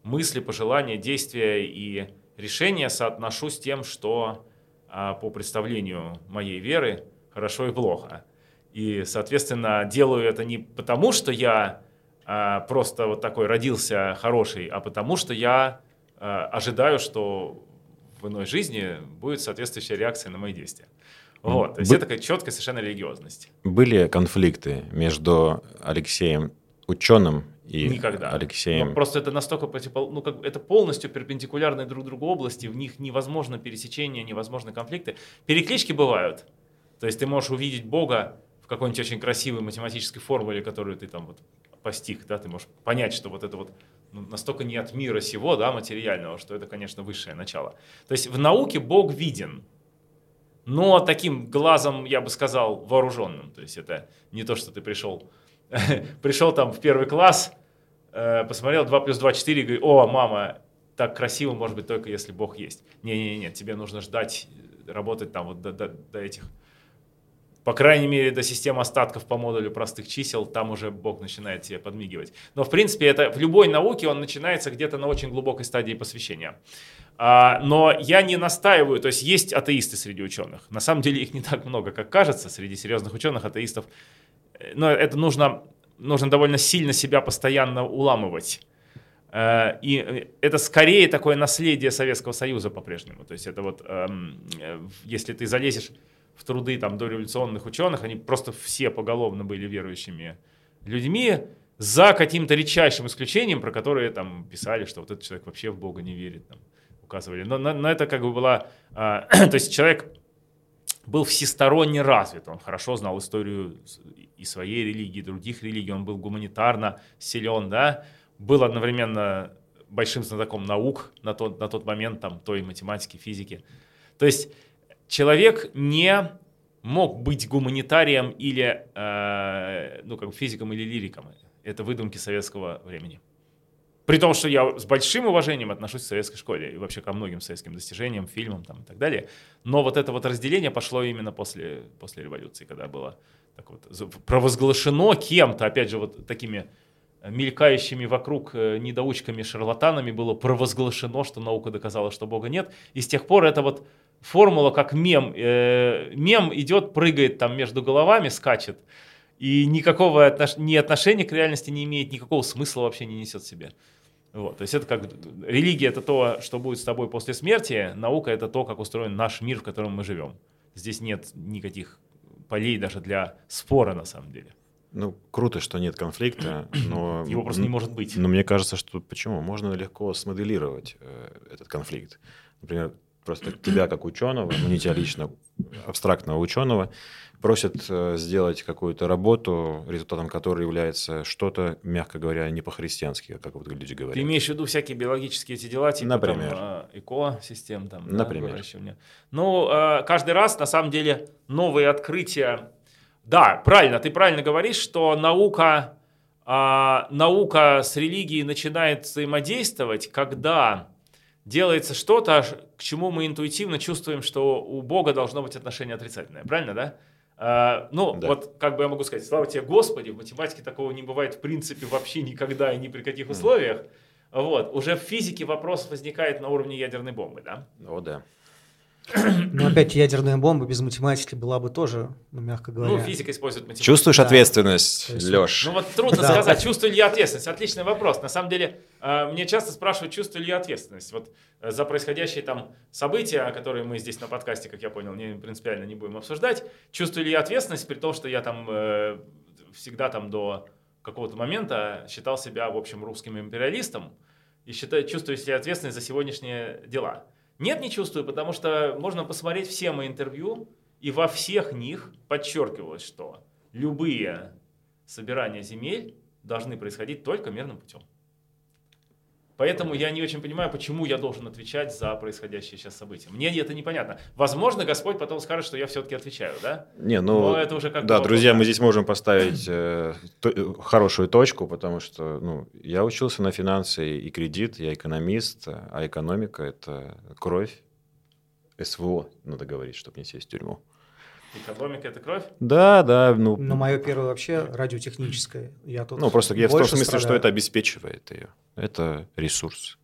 мысли, пожелания, действия и решения соотношу с тем, что а, по представлению моей веры хорошо и плохо. И, соответственно, делаю это не потому, что я а, просто вот такой родился хороший, а потому что я ожидаю, что в иной жизни будет соответствующая реакция на мои действия. Вот, то есть
Бы-
это такая четкая совершенно религиозность.
были конфликты между Алексеем ученым и
Никогда.
Алексеем...
Ну, просто это настолько противопол... ну, как... это полностью перпендикулярные друг другу области, в них невозможно пересечение, невозможно конфликты. Переклички бывают. То есть ты можешь увидеть Бога в какой-нибудь очень красивой математической формуле, которую ты там вот постиг, да, ты можешь понять, что вот это вот настолько не от мира сего, да, материального, что это, конечно, высшее начало. То есть в науке Бог виден, но таким глазом, я бы сказал, вооруженным. То есть это не то, что ты пришел, пришел там в первый класс, э, посмотрел 2 плюс 2 4 и говорит, о, мама, так красиво может быть только если Бог есть. Не-не-не, тебе нужно ждать, э, работать там вот до, до- до этих, по крайней мере, до системы остатков по модулю простых чисел, там уже Бог начинает тебе подмигивать. Но, в принципе, это в любой науке он начинается где-то на очень глубокой стадии посвящения. А, но я не настаиваю, то есть есть атеисты среди ученых. На самом деле их не так много, как кажется, среди серьезных ученых атеистов. Но это нужно, нужно довольно сильно себя постоянно уламывать. Э, И э, это скорее такое наследие Советского Союза по-прежнему. То есть это вот, эм, э, если ты залезешь в труды там дореволюционных ученых, они просто все поголовно были верующими людьми, за каким-то редчайшим исключением, про которые там писали, что вот этот человек вообще в Бога не верит, там, указывали. Но, но- но это как бы была... а, то есть человек был всесторонне развит, он хорошо знал историю и своей религии, и других религий, он был гуманитарно силен, да, был одновременно большим знатоком наук на тот, на тот момент, там, той математики, физики. То есть человек не мог быть гуманитарием или, э, ну, как физиком или лириком. Это выдумки советского времени. При том, что я с большим уважением отношусь к советской школе и вообще ко многим советским достижениям, фильмам там, и так далее. Но вот это вот разделение пошло именно после, после революции, когда было так вот провозглашено кем-то, опять же, вот такими мелькающими вокруг э, недоучками, шарлатанами было провозглашено, что наука доказала, что Бога нет. И с тех пор это вот формула как мем. Э, мем идет, прыгает там между головами, скачет. И никакого отнош... ни отношения к реальности не имеет, никакого смысла вообще не несет в себе. Вот, то есть это как религия это то, что будет с тобой после смерти, наука это то, как устроен наш мир, в котором мы живем. Здесь нет никаких полей даже для спора на самом деле.
Ну, круто, что нет конфликта, но...
Его просто не может быть.
Но мне кажется, что почему? Можно легко смоделировать э, этот конфликт. Например, просто тебя как ученого, ну не тебя лично, абстрактного ученого, просят э, сделать какую-то работу, результатом которой является что-то, мягко говоря, не по-христиански, как вот люди говорят.
Ты имеешь в виду всякие биологические эти дела, типа
Например.
там, э, экосистем, там, да,
Например.
выращивания? Ну, э, каждый раз, на самом деле, новые открытия. Да, правильно, ты правильно говоришь, что наука, а, наука с религией начинает взаимодействовать, когда делается что-то, к чему мы интуитивно чувствуем, что у Бога должно быть отношение отрицательное. Правильно, да? А, ну,
Да.
вот как бы я могу сказать, слава тебе Господи, в математике такого не бывает в принципе вообще никогда и ни при каких условиях. Вот, уже в физике вопрос возникает на уровне ядерной бомбы, да?
О, да.
Но опять ядерная бомба без математики была бы тоже, ну, мягко говоря.
Ну, физика использует математику.
Чувствуешь
Да.
ответственность,
есть-
Леш?
Ну вот трудно
Да.
сказать, чувствую ли я ответственность. Отличный вопрос. На самом деле, э, мне часто спрашивают, чувствую ли я ответственность. Вот э, за происходящие там события, которые мы здесь на подкасте, как я понял, не принципиально не будем обсуждать. Чувствую ли я ответственность, при том, что я там э, всегда там до какого-то момента считал себя, в общем, русским империалистом и считаю, чувствую себе ответственность за сегодняшние дела. Нет, не чувствую, потому что можно посмотреть все мои интервью, и во всех них подчеркивалось, что любые собирания земель должны происходить только мирным путем. Поэтому я не очень понимаю, почему я должен отвечать за происходящее сейчас события. Мне это непонятно. Возможно, Господь потом скажет, что я все-таки отвечаю, да?
Не, ну,
Но это уже как
да,
бы
друзья,
вопрос.
мы здесь можем поставить э, то- э, хорошую точку, потому что, ну, я учился на финансы и кредит, я экономист, а экономика – это кровь, СВО, надо говорить, чтобы не сесть в тюрьму.
Экономика это кровь?
Да, да, ну,
Но мое первое вообще радиотехническое. Я тут
ну просто я в том смысле, что
страдаю.
это обеспечивает ее. Это ресурс.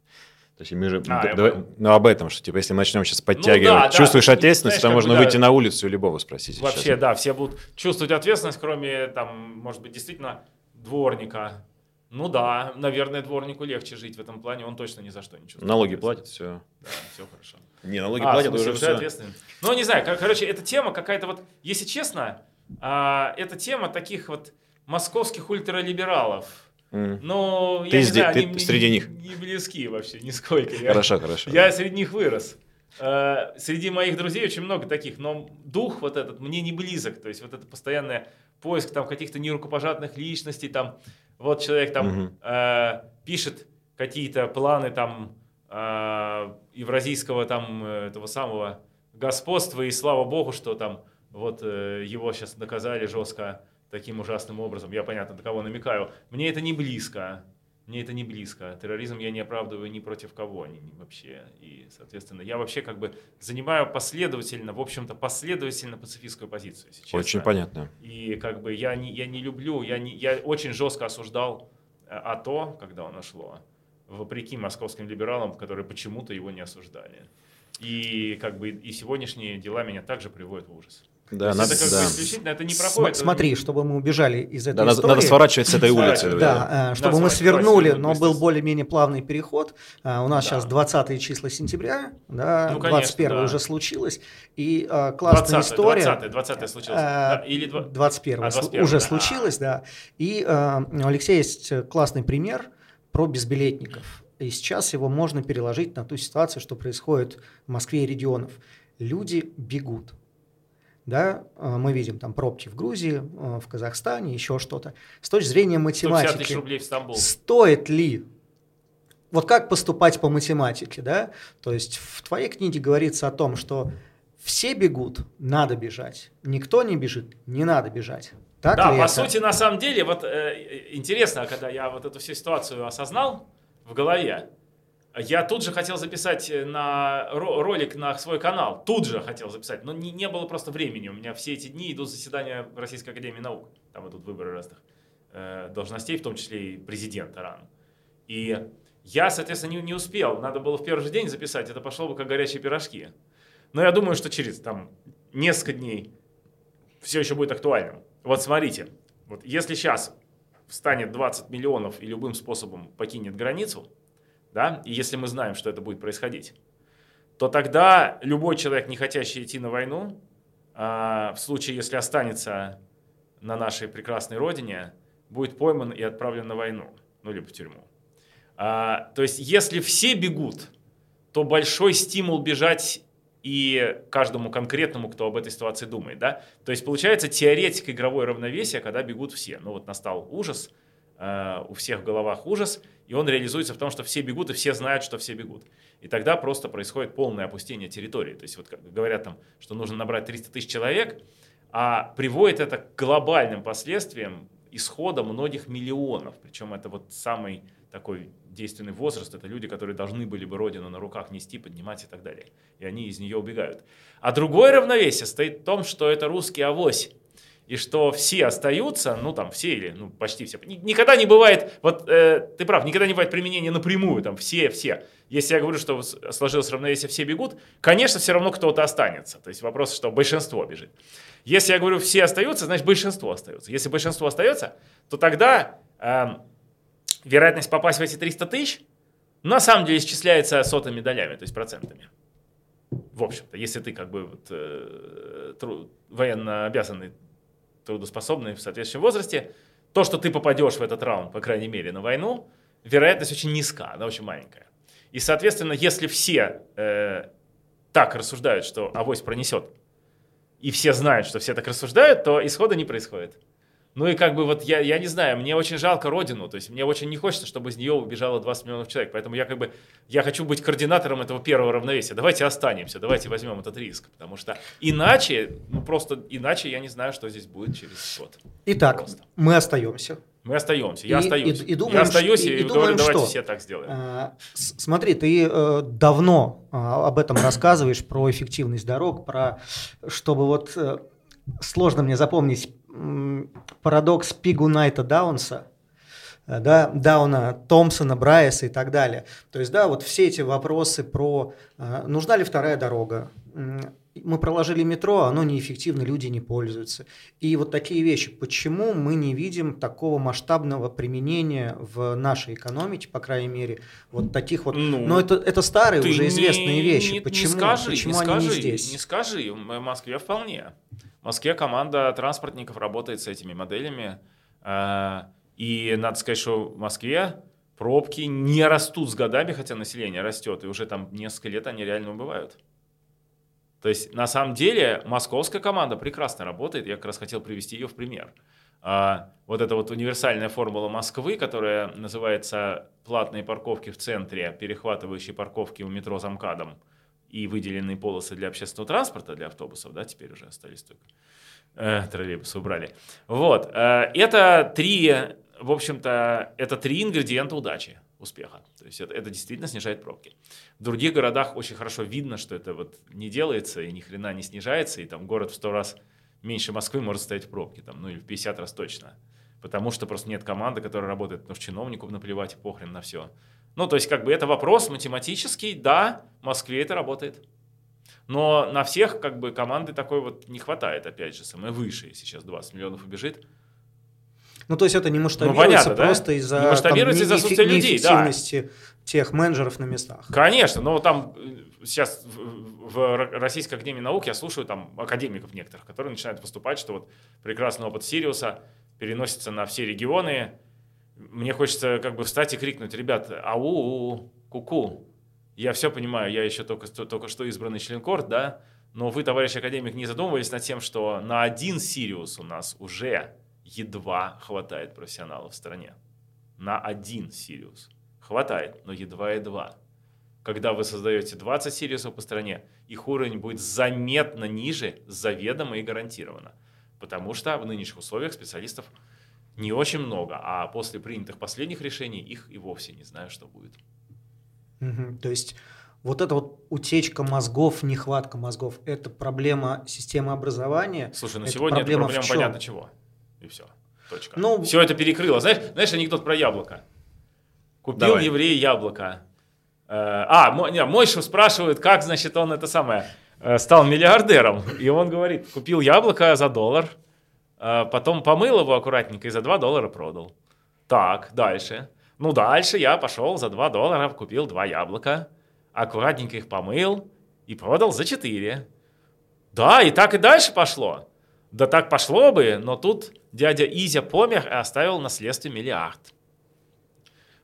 То есть мы же,
А,
давай- ну, об этом, что типа, если мы начнем сейчас подтягивать,
да,
чувствуешь
да,
ответственность,
знаешь,
то можно
бы, да.
выйти на улицу и любого спросить.
Вообще,
сейчас.
да, все будут чувствовать ответственность, кроме, там, может быть, действительно дворника. Ну да, наверное, дворнику легче жить в этом плане, он точно ни за что не чувствует.
Налоги платят, все.
Да, все хорошо.
Не, налоги
А,
платят, уже
уже
все.
ответственен. Ну, не знаю, кор- короче, эта тема какая-то вот, если честно, а, эта тема таких вот московских ультралибералов. Ну, я
Ты
не
здесь-
знаю,
ты
они
среди
не-
них.
Не близки вообще, нисколько. Я-
Хорошо, хорошо.
Я среди них вырос. Э, Среди моих друзей очень много таких, но дух вот этот мне не близок. То есть вот это постоянный поиск там каких-то нерукопожатных личностей, там вот человек там
Мгм.
э, пишет какие-то планы там э, евразийского там э, этого самого господства, и слава богу, что там вот э, его сейчас наказали жестко таким ужасным образом. Я понятно, до кого намекаю. Мне это не близко. Мне это не близко. Терроризм я не оправдываю ни против кого ни, ни вообще. И, соответственно, я вообще как бы занимаю последовательно, в общем-то, последовательно пацифистскую позицию. честно.
Очень понятно.
И как бы я не, я не люблю, я, не, я очень жестко осуждал э, АТО, когда оно шло, вопреки московским либералам, которые почему-то его не осуждали. И как бы и сегодняшние дела меня также приводят в ужас.
Да, надо,
это как
да.
бы исключительно, это не
См-
проходит. это
Смотри, чтобы мы убежали из этой
Да, надо,
истории.
надо сворачивать с этой улицы.
Да, э, чтобы мы свернули, но был более-менее плавный переход. А, У нас
Да.
сейчас 20 числа сентября, да,
Ну, конечно,
21
да.
уже случилось. И а, классная
20
история.
20 20 случилось.
э,
Да, Или два-
21
А,
слу-
21,
уже
да.
случилось, да. И э, у Алексея есть э, классный пример про безбилетников. И сейчас его можно переложить на ту ситуацию, что происходит в Москве и регионов. Люди бегут. Да, э, мы видим там пробки в Грузии, э, в Казахстане, еще что-то. С точки зрения
150 тысяч
математики,
рублей в Стамбул.
стоит ли вот как поступать по математике, да? То есть в твоей книге говорится о том, что все бегут, надо бежать. Никто не бежит, не надо бежать. Так
Да, по
это?
сути, на самом деле, вот э, интересно, когда я вот эту всю ситуацию осознал в голове, я тут же хотел записать на ро- ролик на свой канал, тут же хотел записать, но не, не было просто времени. У меня все эти дни идут заседания Российской Академии Наук, там идут выборы разных э, должностей, в том числе и президента РАН. И я, соответственно, не, не успел, надо было в первый же день записать, это пошло бы как горячие пирожки. Но я думаю, что через там несколько дней все еще будет актуальным. Вот смотрите, вот если сейчас встанет 20 миллионов и любым способом покинет границу, да, и если мы знаем, что это будет происходить, то тогда любой человек, не хотящий идти на войну, а, в случае, если останется на нашей прекрасной родине, будет пойман и отправлен на войну, ну, либо в тюрьму. А, то есть, если все бегут, то большой стимул бежать и каждому конкретному, кто об этой ситуации думает. Да? То есть получается теоретика игровое равновесие, когда бегут все. Ну вот настал ужас, э, у всех в головах ужас, и он реализуется в том, что все бегут, и все знают, что все бегут. И тогда просто происходит полное опустение территории. То есть вот говорят там, что нужно набрать 300 тысяч человек, а приводит это к глобальным последствиям исхода многих миллионов. Причем это вот самый такой действенный возраст, это люди, которые должны были бы родину на руках нести, поднимать и так далее. И они из нее убегают. А другое равновесие стоит в том, что это русский авось. И что все остаются, ну там все или ну, почти все. Ни- Никогда не бывает, вот э, ты прав, никогда не бывает применения напрямую, там все, все. Если я говорю, что сложилось равновесие, все бегут, конечно, все равно кто-то останется. То есть вопрос, что большинство бежит. Если я говорю, все остаются, значит большинство остается. Если большинство остается, то тогда эм, вероятность попасть в эти 300 тысяч на самом деле исчисляется сотыми долями, то есть процентами. В общем-то, если ты как бы вот, э, военно обязанный, трудоспособный в соответствующем возрасте, то, что ты попадешь в этот раунд, по крайней мере, на войну, вероятность очень низка, она очень маленькая. И, соответственно, если все э, так рассуждают, что авось пронесет и все знают, что все так рассуждают, то исхода не происходит. Ну и как бы вот я, я не знаю, мне очень жалко родину, то есть мне очень не хочется, чтобы из нее убежало 20 миллионов человек, поэтому я как бы, я хочу быть координатором этого первого равновесия. Давайте останемся, давайте возьмем этот риск, потому что иначе, ну просто иначе я не знаю, что здесь будет через год.
Итак,
Просто.
мы остаемся.
Мы остаемся, я
И-
остаюсь.
и- и думаем,
я остаюсь и,
и
говорю,
думаем,
давайте
что?
все так сделаем.
А, с- Смотри, ты э, давно а, об этом рассказываешь, про эффективность дорог, про чтобы вот э, сложно мне запомнить парадокс Пигу Найта Даунса, э, да, Дауна, Томпсона, Брайса и так далее. То есть, да, вот все эти вопросы про э, нужна ли вторая дорога, мы проложили метро, оно неэффективно, люди не пользуются. И вот такие вещи. Почему мы не видим такого масштабного применения в нашей экономике, по крайней мере, вот таких вот...
Ну,
но это, это старые уже
не-
известные вещи.
не-
почему
не скажи,
почему
не
они
скажи,
не здесь?
Не скажи, в Москве вполне. В Москве команда транспортников работает с этими моделями. э, И надо сказать, что в Москве пробки не растут с годами, хотя население растет, и уже там несколько лет они реально убывают. То есть, на самом деле, московская команда прекрасно работает. Я как раз хотел привести ее в пример. А, вот эта вот универсальная формула Москвы, которая называется платные парковки в центре, перехватывающие парковки у метро замкадом и выделенные полосы для общественного транспорта, для автобусов, да, теперь уже остались только э, троллейбусы убрали. Вот, э, это три, в общем-то, это три ингредиента удачи, успеха. То есть это, это действительно снижает пробки. В других городах очень хорошо видно, что это вот не делается и ни хрена не снижается, и там город в 100 раз меньше Москвы может стоять в пробке, там, ну или в 50 раз точно. Потому что просто нет команды, которая работает, потому что чиновнику наплевать похрен на все. Ну, то есть, как бы это вопрос математический, да, в Москве это работает. Но на всех, как бы, команды такой вот не хватает, опять же, самое высшее. Сейчас 20 миллионов убежит.
Ну, то есть это не масштабируется
понятно, да?
просто из-за
Не масштабируется из-за отсутствия людей, да.
тех менеджеров на местах.
Конечно, но там э, сейчас в, в Ро- Российской Академии Наук я слушаю там академиков некоторых, которые начинают выступать, что вот прекрасный опыт Сириуса переносится на все регионы. Мне хочется как бы встать и крикнуть, ребят, ау, ку-ку. Я все понимаю, я еще только, только что избранный член-корр, да, но вы, товарищ академик, не задумывались над тем, что на один Сириус у нас уже едва хватает профессионалов в стране. На один Сириус. Хватает, но едва-едва. Когда вы создаете 20 Сириусов по стране, их уровень будет заметно ниже, заведомо и гарантированно. Потому что в нынешних условиях специалистов не очень много, а после принятых последних решений их и вовсе не знаю, что будет.
Мгм. То есть вот эта вот утечка мозгов, нехватка мозгов, это проблема системы образования.
Слушай, ну
Это
сегодня это
проблема в
проблема понятно чего. И все. Точка.
Ну-
все это перекрыло. Знаешь, знаешь анекдот про яблоко? Купил
Давай.
еврей яблоко. Э, а, мой, не, Мойшу спрашивает, как, значит, он это самое, э, стал миллиардером. И он говорит, купил яблоко за доллар, э, потом помыл его аккуратненько и за 2 доллара продал. Так, дальше. Ну, дальше я пошел за 2 доллара, купил два яблока, аккуратненько их помыл и продал за 4. Да, и так и дальше пошло. Да так пошло бы, но тут дядя Изя помер и оставил наследстве миллиард.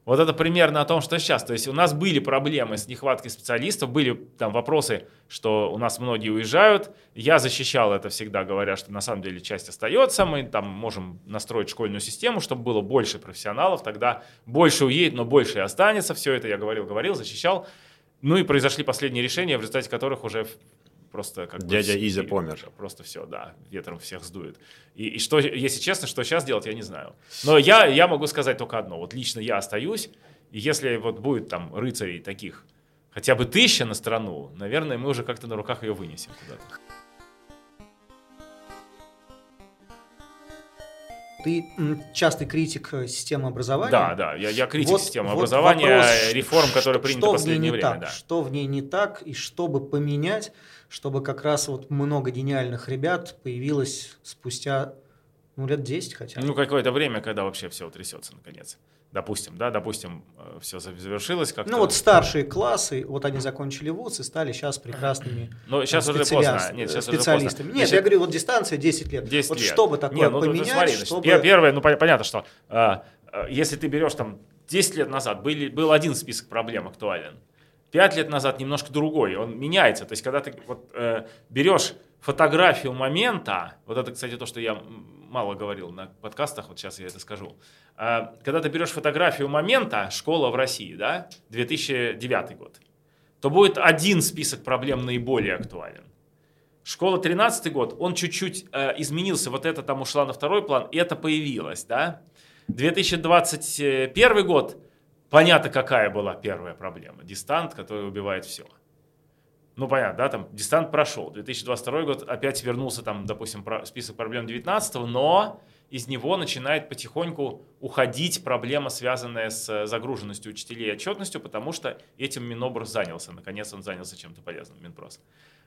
Вот это примерно о том, что сейчас. То есть у нас были проблемы с нехваткой специалистов, были там вопросы, что у нас многие уезжают. Я защищал это всегда, говоря, что на самом деле часть остается. Мы там можем настроить школьную систему, чтобы было больше профессионалов. Тогда больше уедет, но больше и останется. Все это я говорил, говорил, защищал. Ну и произошли последние решения, в результате которых уже просто как бы
Дядя
все-
Изя помер.
Просто все, да, ветром всех сдует. И, и что, если честно, что сейчас делать, я не знаю. Но я, я могу сказать только одно. Вот лично я остаюсь, и если вот будет там рыцарей таких хотя бы тысяча на страну, наверное, мы уже как-то на руках ее вынесем куда-то.
Ты частый критик э, системы образования.
Да, да, я, я критик
Вот-
системы
вот
образования,
вопрос,
реформ, которые приняты в последнее
не
время.
так,
да.
Что в ней не так, и чтобы поменять, чтобы как раз вот много гениальных ребят появилось спустя ну, лет 10 хотя бы.
Ну, какое-то время, когда вообще все утрясется, наконец. Допустим, да, допустим, все завершилось как-то.
Ну вот старшие классы, вот они закончили вуз и стали сейчас прекрасными
Но сейчас
э,
уже поздно. Нет, сейчас уже
специалистами.
поздно.
Нет,
Значит,
я говорю, вот дистанция 10 лет.
10
вот
лет.
чтобы такое
Не, ну, тут
поменять,
смотри, значит,
чтобы...
пер- Первое, ну пон- понятно, что э, э, если ты берешь там 10 лет назад, были, был один список проблем актуален. 5 лет назад немножко другой, он меняется. То есть, когда ты вот, э, берешь фотографию момента, вот это, кстати, то, что я мало говорил на подкастах, вот сейчас я это скажу. А, когда ты берешь фотографию момента, школа в России, да, 2009 год, то будет один список проблем наиболее актуален. Школа 13 год, он чуть-чуть э, изменился, вот это там ушла на второй план, и это появилось, да. 2021 год, понятно, какая была первая проблема. Дистант, который убивает все. Ну, понятно, да, там дистант прошел. 2022 год опять вернулся там, допустим, список проблем 19 но из него начинает потихоньку уходить проблема, связанная с загруженностью учителей и отчетностью, потому что этим Минобр занялся. Наконец он занялся чем-то полезным, Минпрос.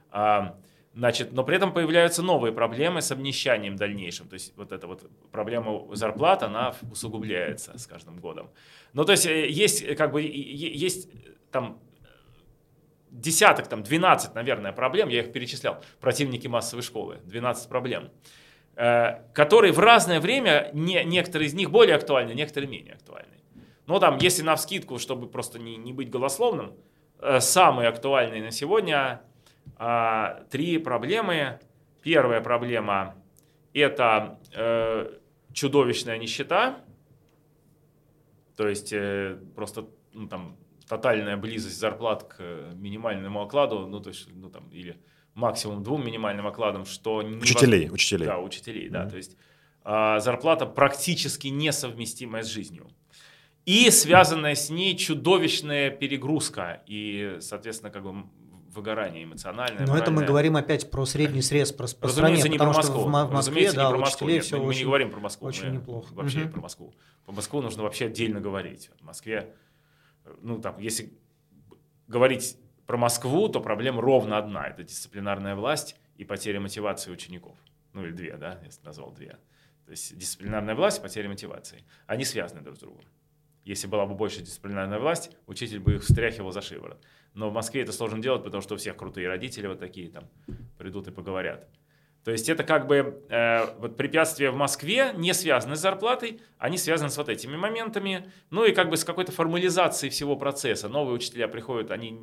А, значит, но при этом появляются новые проблемы с обнищанием дальнейшим. То есть вот эта вот проблема зарплат, она усугубляется с каждым годом. Ну, то есть э, есть как бы есть там десяток, там 12, наверное, проблем, я их перечислял, противники массовой школы, 12 проблем, э, которые в разное время, не, некоторые из них более актуальны, некоторые менее актуальны. Но там, если на вскидку, чтобы просто не, не быть голословным, э, самые актуальные на сегодня э, три проблемы. Первая проблема – это чудовищная нищета, то есть просто ну, там, тотальная близость зарплат к минимальному окладу, ну, то есть, ну, там, или максимум двум минимальным окладам, что...
Учителей, невоз... учителей.
Да, учителей, да, mm-hmm. то есть а, зарплата практически несовместимая с жизнью. И связанная с ней чудовищная перегрузка и, соответственно, как бы выгорание эмоциональное.
Но это мы говорим опять про средний срез по, по стране,
не
потому
про Москву.
что в Москве,
Разумеется,
да,
не про Москву. Нет,
все
мы,
очень,
не говорим про Москву.
Очень
мы
неплохо.
Вообще
угу.
про Москву. По Москву нужно вообще отдельно говорить. В Москве, ну там, если говорить про Москву, то проблема ровно одна. Это дисциплинарная власть и потеря мотивации учеников. Ну или две, да, я назвал две. То есть дисциплинарная власть и потеря мотивации. Они связаны друг с другом. Если была бы больше дисциплинарная власть, учитель бы их встряхивал за шиворот. Но в Москве это сложно делать, потому что у всех крутые родители вот такие там придут и поговорят. То есть это как бы э, вот препятствия в Москве не связаны с зарплатой, они связаны с вот этими моментами, ну и как бы с какой-то формализацией всего процесса. Новые учителя приходят, они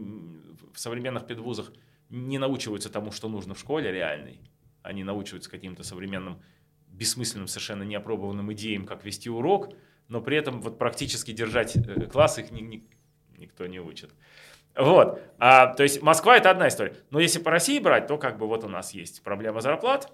в современных педвузах не научиваются тому, что нужно в школе реальной, они научиваются каким-то современным бессмысленным, совершенно неопробованным идеям, как вести урок, но при этом вот практически держать э, класс их ни, ни, никто не учит. Вот. А, то есть Москва это одна история. Но если по России брать, то как бы вот у нас есть проблема зарплат.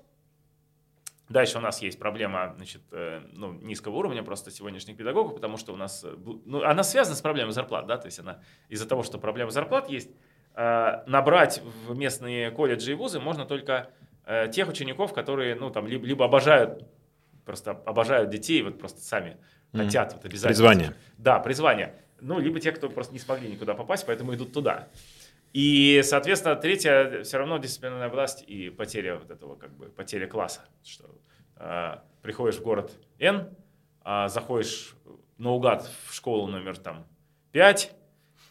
Дальше у нас есть проблема значит, э, ну, низкого уровня просто сегодняшних педагогов, потому что у нас, э, ну, она связана с проблемой зарплат, да, то есть она из-за того, что проблема зарплат есть, э, набрать в местные колледжи и вузы можно только тех учеников, которые, ну, там, либо, либо обожают, просто обожают детей, вот просто сами mm-hmm. хотят вот обязательно.
Призвание.
Да, призвание ну, либо те, кто просто не смогли никуда попасть, поэтому идут туда. И, соответственно, третье, все равно дисциплинарная власть и потеря вот этого, как бы, потеря класса. Что э, приходишь в город N, э, заходишь наугад в школу номер там 5,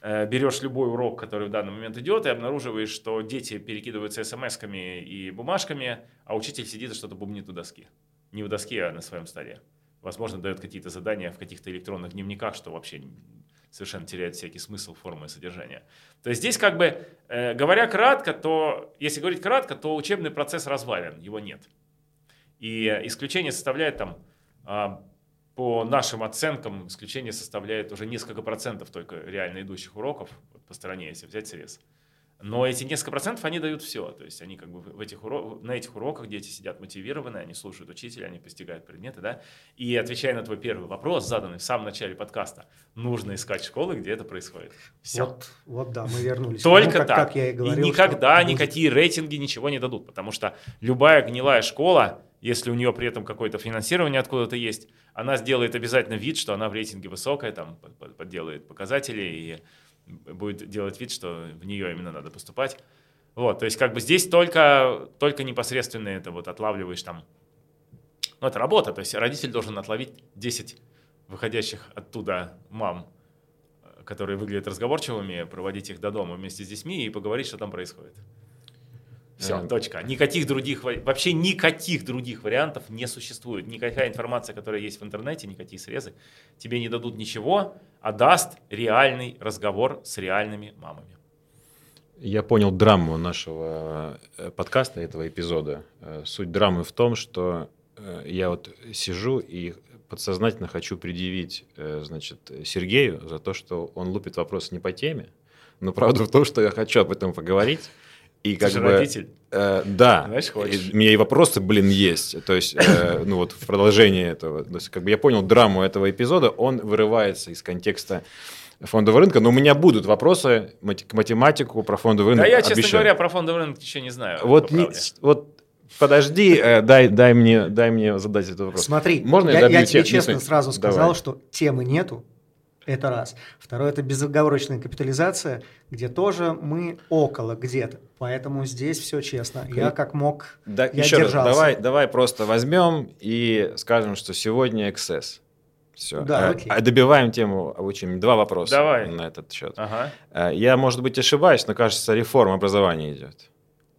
э, берешь любой урок, который в данный момент идет, и обнаруживаешь, что дети перекидываются смс-ками и бумажками, а учитель сидит и что-то бубнит у доски. Не у доски, а на своем столе. Возможно, дает какие-то задания в каких-то электронных дневниках, что вообще совершенно теряет всякий смысл, формы и содержания. То есть здесь как бы, э, говоря кратко, то, если говорить кратко, то учебный процесс развален, его нет. И исключение составляет там, э, по нашим оценкам, исключение составляет уже несколько процентов только реально идущих уроков по стране, если взять срез. Но эти несколько процентов, они дают все. То есть они как бы в этих урок, на этих уроках дети сидят мотивированные, они слушают учителя, они постигают предметы, да. И отвечая на твой первый вопрос, заданный в самом начале подкаста, нужно искать школы, где это происходит. Все.
Вот, вот да, мы вернулись.
Только тому,
так. Как я и, говорил,
и никогда никакие рейтинги ничего не дадут, потому что любая гнилая школа, если у нее при этом какое-то финансирование откуда-то есть, она сделает обязательно вид, что она в рейтинге высокая, там подделает показатели и будет делать вид, что в нее именно надо поступать. Вот, то есть как бы здесь только, только непосредственно это вот отлавливаешь там, ну это работа, то есть родитель должен отловить 10 выходящих оттуда мам, которые выглядят разговорчивыми, проводить их до дома вместе с детьми и поговорить, что там происходит. Все, mm. точка. Никаких других, вообще никаких других вариантов не существует. Никакая информация, которая есть в интернете, никакие срезы, тебе не дадут ничего, а даст реальный разговор с реальными мамами.
Я понял драму нашего э, подкаста, этого эпизода. Э, Суть драмы в том, что э, я вот сижу и подсознательно хочу предъявить, значит, Сергею за то, что он лупит вопрос не по теме, но правда в том, что я хочу об этом поговорить. И
Ты
как
же
бы,
родитель.
э, да,
Знаешь, хочешь.
И у меня и вопросы, блин, есть. То есть, э, ну вот в продолжение этого, то есть, как бы я понял драму этого эпизода, он вырывается из контекста фондового рынка, но у меня будут вопросы к математику про фондовый рынок.
Да я, честно
обещаю.
говоря, про фондовый рынок ничего не знаю.
вот, не- вот подожди, э, дай, дай, мне, дай мне задать этот вопрос.
Смотри,
Можно
я,
добью
я тебе
те-
честно сразу
давай.
сказал, что темы нету. Это раз. Второе, это безоговорочная капитализация, где тоже мы около где-то. Поэтому здесь все честно. Я как мог,
Да,
я
еще раз,
держался.
давай, давай просто возьмем и скажем, что сегодня эксцесс. Все.
Да, окей.
добиваем тему обучения. Два вопроса
Давай.
на этот счет.
Ага.
Э, Я, может быть, ошибаюсь, но кажется, реформа образования идет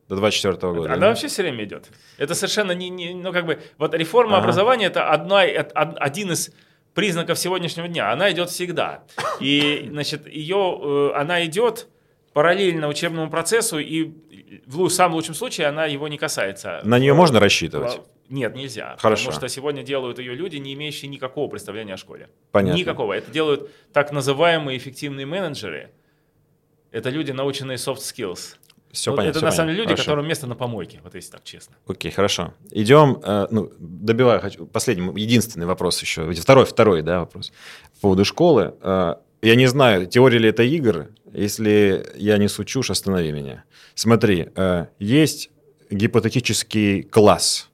до 24 года.
Она вообще все время идет. Это совершенно не, не- ну как бы, вот реформа
Ага.
образования это одна, один из признаков сегодняшнего дня. Она идет всегда. И, значит, ее, э, она идет параллельно учебному процессу, и в самом лучшем случае она его не касается.
На нее можно рассчитывать?
Во- Нет, нельзя.
Хорошо.
Потому что сегодня делают ее люди, не имеющие никакого представления о школе.
Понятно.
Никакого. Это делают так называемые эффективные менеджеры. Это люди, наученные soft skills.
Все
Вот
понятно.
это
всё
на самом деле люди,
понятно.
которым место на помойке, вот если так честно.
Окей, хорошо. Идем, э, ну, добиваю, хочу, последний, единственный вопрос еще, второй, второй, да, вопрос по поводу школы. Э, Я не знаю, теория ли это игр, если я несу чушь, останови меня. Смотри, э, есть гипотетический класс,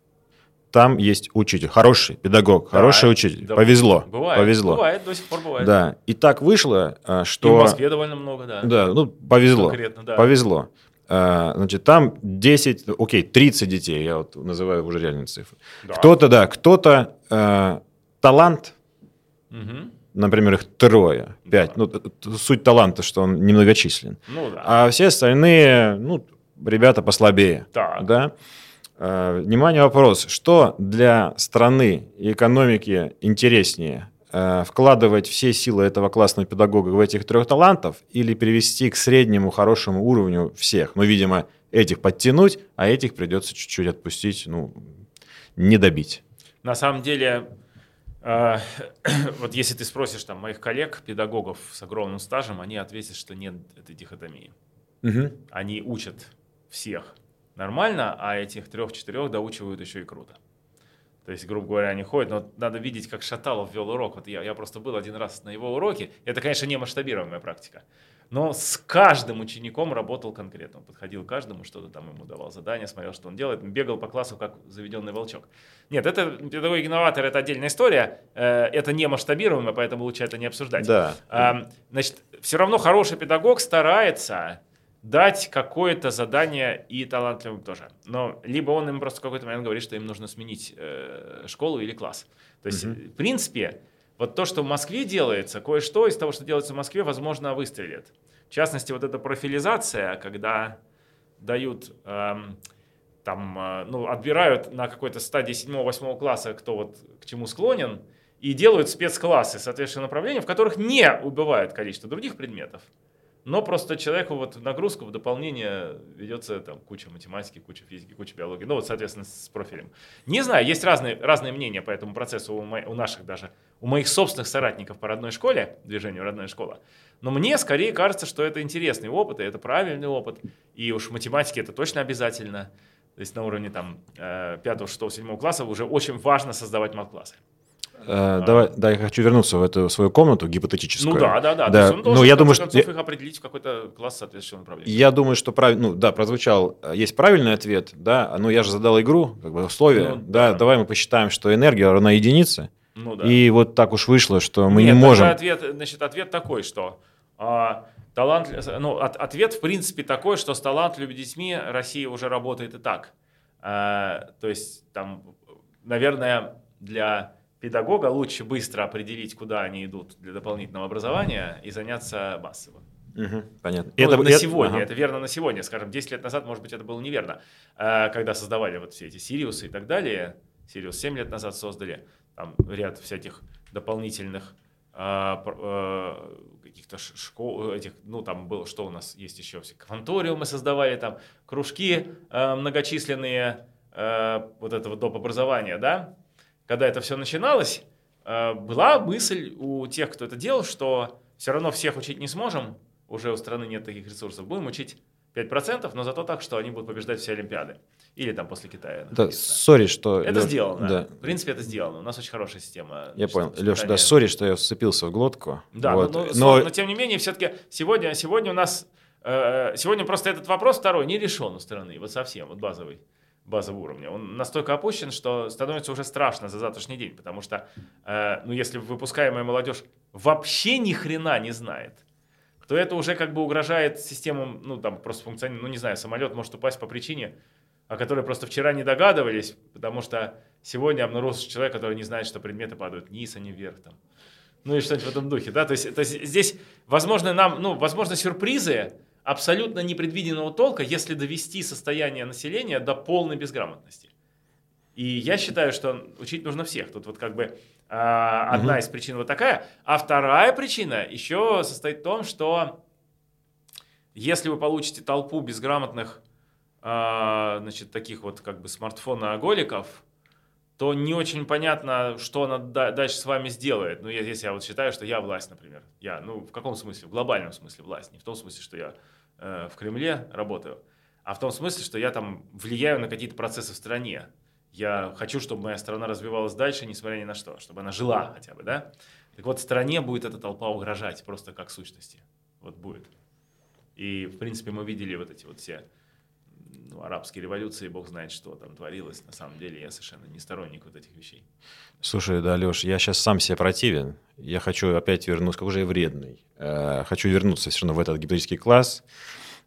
там есть учитель, хороший педагог, хороший
Да,
учитель,
да,
повезло,
Бывает.
повезло.
Бывает, до сих пор бывает.
Да, и так вышло, э,
И
что...
в Москве довольно много, да.
Да, ну, повезло.
Конкретно, да.
Повезло. А, Значит, там 10, окей, 30 детей, я вот называю уже реальные цифры.
Да.
Кто-то, да, кто-то э, талант,
Мгм.
например, их трое, пять. Ну, т- т- суть таланта, что он немногочислен.
Ну да.
А все остальные, ну, ребята послабее.
Так.
Да? Э, Внимание, вопрос. Что для страны и экономики интереснее? Э, Вкладывать все силы этого классного педагога в этих трех талантов или перевести к среднему хорошему уровню всех? Ну, видимо, этих подтянуть, а этих придется чуть-чуть отпустить, ну, не добить.
На самом деле, э, вот если ты спросишь там моих коллег, педагогов с огромным стажем, они ответят, что нет этой дихотомии. Они учат всех нормально, а этих трех-четырех доучивают еще и круто. То есть, грубо говоря, они ходят, но надо видеть, как Шаталов вел урок. Вот я, я просто был один раз на его уроке. Это, конечно, не масштабируемая практика. Но с каждым учеником работал конкретно. Он подходил к каждому, что-то там ему давал задание, смотрел, что он делает, бегал по классу, как заведенный волчок. Нет, это педагоги-инноваторы, это отдельная история. Э, Это не масштабируемо, поэтому лучше это не обсуждать.
Да.
Значит, все равно хороший педагог старается дать какое-то задание и талантливым тоже. Но либо он им просто в какой-то момент говорит, что им нужно сменить э, школу или класс. То есть, в принципе, вот то, что в Москве делается, кое-что из того, что делается в Москве, возможно, выстрелит. В частности, вот эта профилизация, когда дают эм, там, э, ну, отбирают на какой-то стадии 7-8 класса, кто вот к чему склонен, и делают спецклассы, соответственно, направления, в которых не убывает количество других предметов, но просто человеку вот нагрузку, в дополнение ведется там куча математики, куча физики, куча биологии, ну вот, соответственно, с профилем. Не знаю, есть разные, разные мнения по этому процессу у, мо- у наших даже, у моих собственных соратников по родной школе, движению «Родная школа», но мне скорее кажется, что это интересный опыт, и это правильный опыт, и уж в математике это точно обязательно, то есть на уровне там 5, 6, 7 класса уже очень важно создавать мат-классы.
Э, Давай, да, я хочу вернуться в эту свою комнату гипотетическую.
Ну да, да, да. То
да.
есть он должен,
Ну, я думаю, что...
концов, их определить в какой-то класс соответствующего направления.
Я думаю, что правильно, ну да, прозвучал, э, есть правильный ответ, да, но я же задал игру, как бы условия,
Ну,
да,
да.
давай мы посчитаем, что энергия равна единице,
Ну да.
и вот так уж вышло, что мы
Нет,
не можем.
Ответ, значит, ответ такой, что а, талант, ну, от- ответ в принципе такой, что с талантливыми детьми Россия уже работает и так. А, то есть там, наверное, для педагога лучше быстро определить, куда они идут для дополнительного образования и заняться массово.
Мгм, понятно.
Ну,
Это-
на
это-
сегодня,
ага.
это верно на сегодня. Скажем, 10 лет назад, может быть, это было неверно. А, Когда создавали вот все эти Сириусы и так далее, Сириус 7 лет назад создали, там ряд всяких дополнительных пр- э, каких-то школ, этих, ну там было, что у нас есть еще, все кванториумы создавали, там кружки э, многочисленные, э, вот этого доп. образования, да, когда это все начиналось, э, была мысль у тех, кто это делал, что все равно всех учить не сможем, уже у страны нет таких ресурсов, будем учить 5%, но зато так, что они будут побеждать все Олимпиады. Или там после Китая.
Да, сори, что...
Это
Лёш,
сделано.
Да,
В принципе, это сделано. У нас очень хорошая система.
я понял. Леша, да, сори, что я вцепился в глотку.
Да,
Вот.
но, но,
но
но тем не менее, все-таки сегодня, сегодня у нас, э, сегодня просто этот вопрос второй не решен у страны, вот совсем, вот базовый, базового уровня. Он настолько опущен, что становится уже страшно за завтрашний день, потому что, э, ну, если выпускаемая молодежь вообще ни хрена не знает, то это уже как бы угрожает системам, ну, там, просто функционировать, ну, не знаю, самолет может упасть по причине, о которой просто вчера не догадывались, потому что сегодня обнаружился человек, который не знает, что предметы падают вниз, а не вверх, там. Ну и что-нибудь в этом духе, да, то есть, то есть здесь, возможно, нам, ну, возможно, сюрпризы абсолютно непредвиденного толка, если довести состояние населения до полной безграмотности. И я считаю, что учить нужно всех. Тут вот как бы а, одна
Мгм.
из причин вот такая. А вторая причина еще состоит в том, что если вы получите толпу безграмотных, а, значит, таких вот как бы смартфоноголиков, то не очень понятно, что она да- дальше с вами сделает. Ну, я- если я вот считаю, что я власть, например. Я, ну, в каком смысле? В глобальном смысле власть. Не в том смысле, что я в Кремле работаю, а в том смысле, что я там влияю на какие-то процессы в стране. Я хочу, чтобы моя страна развивалась дальше, несмотря ни на что, чтобы она жила хотя бы, да? Так вот, стране будет эта толпа угрожать просто как сущности. Вот будет. И, в принципе, мы видели вот эти вот все ну, арабские революции, бог знает, что там творилось. На самом деле, я совершенно не сторонник вот этих вещей.
Слушай, да, Леш, я сейчас сам себе противен. Я хочу опять вернуться, как уже я вредный. Э, хочу вернуться равно в этот гипотетический класс.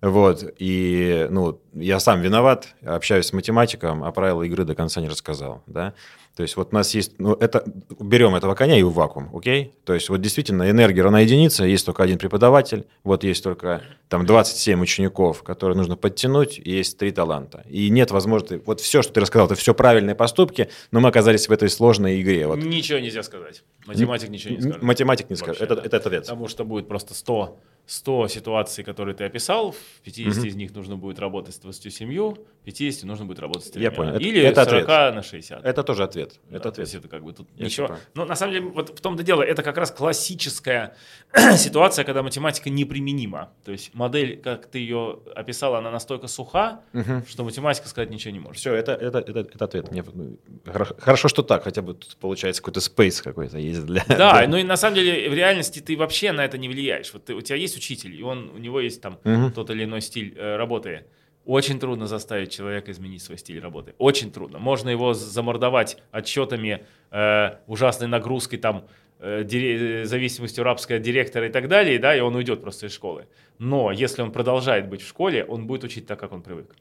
Вот, и, ну, я сам виноват, общаюсь с математиком, а правила игры до конца не рассказал, да. То есть вот у нас есть, ну, это, берем этого коня и в вакуум, окей? То есть вот действительно энергия равна единице, есть только один преподаватель, вот есть только там 27 учеников, которые нужно подтянуть, и есть три таланта. И нет возможности, вот все, что ты рассказал, это все правильные поступки, но мы оказались в этой сложной игре. Вот.
Ничего нельзя сказать. Математик ничего не скажет.
Математик не скажет,
Вообще,
это,
да.
это ответ.
Потому что будет просто 100, 100 ситуаций, которые ты описал. В 50
Мгм.
из них нужно будет работать с 27, 50 нужно будет работать с
Я
тремя.
понял.
Или
это
40
ответ.
на 60.
Это тоже ответ.
Да,
это
то
ответ.
есть это как бы тут
Я
ничего. Но на самом деле, вот в том-то дело, это как раз классическая ситуация, когда математика неприменима. То есть модель, как ты ее описала, она настолько суха,
Мгм.
что математика сказать ничего не может.
Все, это, это, это, это ответ. Мне, ну, хоро- хорошо, что так, хотя бы тут получается какой-то спейс какой-то есть для...
Да, ну и на самом деле в реальности ты вообще на это не влияешь. Вот ты- у тебя есть учитель, и он, у него есть там
Мгм.
тот или иной стиль э, работы. Очень трудно заставить человека изменить свой стиль работы. Очень трудно. Можно его замордовать отчетами, э, ужасной нагрузкой, там, э, дире- э, зависимостью рабского директора и так далее, да, и он уйдет просто из школы. Но если он продолжает быть в школе, он будет учить так, как он привык.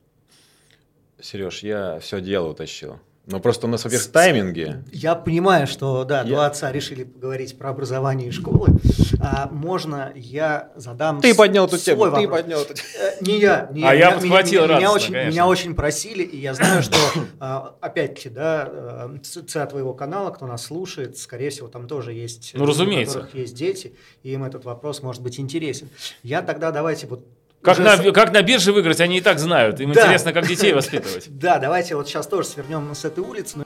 Сереж, я все дело утащил. Но просто у нас, во-первых, тайминги.
Я понимаю, что да,
Я-
два отца решили поговорить про образование и школы. А, можно я задам
Ты
с-
поднял эту
свой
тему, ты
вопрос?
поднял эту тему.
Э, Не я, не
А
я.
я
Меня-
подхватил
меня, меня
радостно,
очень,
конечно.
меня очень просили, и я знаю, что а, опять-таки, да, э, ЦА твоего канала, кто нас слушает, скорее всего, там тоже есть,
Ну,
люди,
разумеется.
у которых есть дети, и им этот вопрос может быть интересен. Я тогда давайте вот
Как
уже
на, как на бирже выиграть, они и так знают. Им
Да.
интересно, как детей воспитывать.
Да, давайте вот сейчас тоже свернем с этой улицы.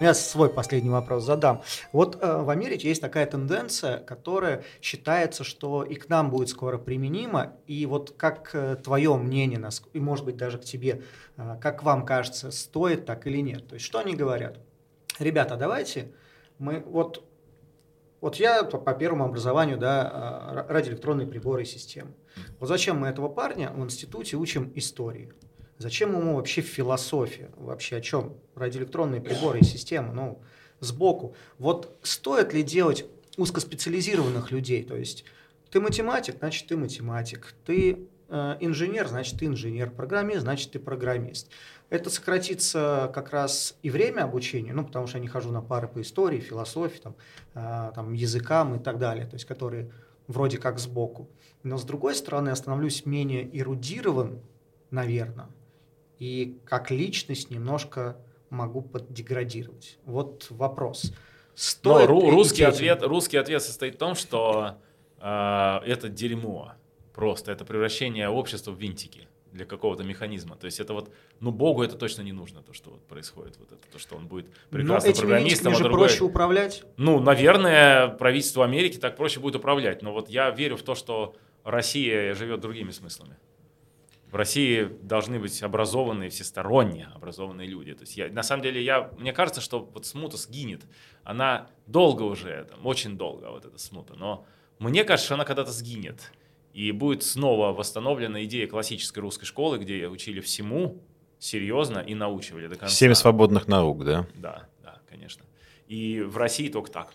Я свой последний вопрос задам. Вот э, в Америке есть такая тенденция, которая считается, что и к нам будет скоро применима. И вот как э, твое мнение, нас- и может быть даже к тебе, э, как вам кажется, стоит так или нет? То есть что они говорят? Ребята, давайте мы вот вот я по, первому образованию, да, э, радиоэлектронные приборы и системы. Вот зачем мы этого парня в институте учим истории? Зачем ему вообще философия? Вообще о чем? Радиоэлектронные приборы и системы, ну, сбоку. Вот стоит ли делать узкоспециализированных людей? То есть ты математик, значит ты математик. Ты э, инженер, значит ты инженер. Программист, значит ты программист. Это сократится как раз и время обучения, ну, потому что я не хожу на пары по истории, философии, там, э, там, языкам и так далее, то есть которые вроде как сбоку. Но с другой стороны, я становлюсь менее эрудирован, наверное, и как личность немножко могу поддеградировать. Вот вопрос.
Но ру- русский, ответ, русский ответ состоит в том, что э, это дерьмо. Просто это превращение общества в винтики для какого-то механизма. То есть это вот, ну Богу это точно не нужно, то, что вот происходит, вот это, то, что он будет прекрасным
Но
программистом.
же
а другой...
проще управлять?
Ну, наверное, правительству Америки так проще будет управлять. Но вот я верю в то, что Россия живет другими смыслами. В России должны быть образованные, всесторонне образованные люди. То есть я, на самом деле, я, мне кажется, что вот смута сгинет. Она долго уже, там, очень долго, вот эта смута. Но мне кажется, что она когда-то сгинет. И будет снова восстановлена идея классической русской школы, где учили всему серьезно и научивали до конца.
Семь свободных наук, да?
Да, да, конечно. И в России только так.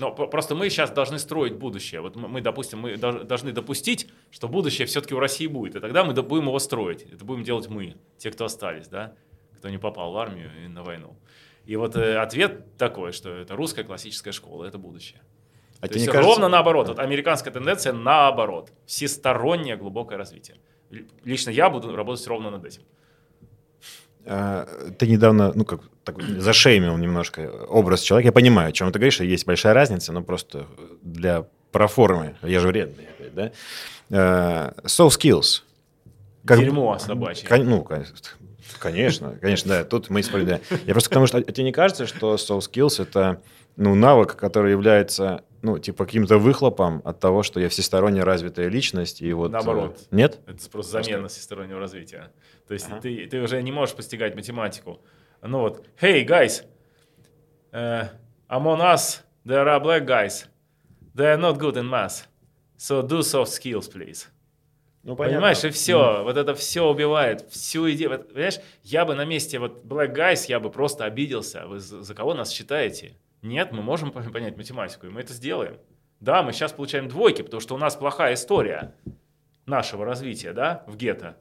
Но просто мы сейчас должны строить будущее. Вот мы, допустим, мы должны допустить, что будущее все-таки у России будет. И тогда мы будем его строить. Это будем делать мы, те, кто остались, да, кто не попал в армию и на войну. И вот э, ответ такой, что это русская классическая школа, это будущее. А То есть кажется... ровно наоборот. Вот американская тенденция наоборот. Всестороннее глубокое развитие. Лично я буду работать ровно над этим.
А, ты недавно, ну как, так, зашеймил немножко образ человека. Я понимаю, о чем ты говоришь, есть большая разница, но просто для проформы, я же вредный опять, да? Uh, soft skills.
Как, Дерьмо собачье.
Кон, ну, конечно, конечно, да, тут мы исправили. Я просто к тому, что а тебе не кажется, что soft skills — это ну, навык, который является ну, типа каким-то выхлопом от того, что я всесторонне развитая личность, и вот...
Наоборот.
Э, нет?
Это просто замена всестороннего развития. То есть ага. ты, ты уже не можешь постигать математику. Ну вот, hey, guys, uh, among us there are black guys. They are not good in math. So do soft skills, please. Ну, Понимаешь, и все, mm. вот это все убивает, всю идею. Вот, понимаешь, я бы на месте вот Black Guys, я бы просто обиделся. Вы за, за кого нас считаете? Нет, мы можем понять математику, и мы это сделаем. Да, мы сейчас получаем двойки, потому что у нас плохая история нашего развития, да, в гетто.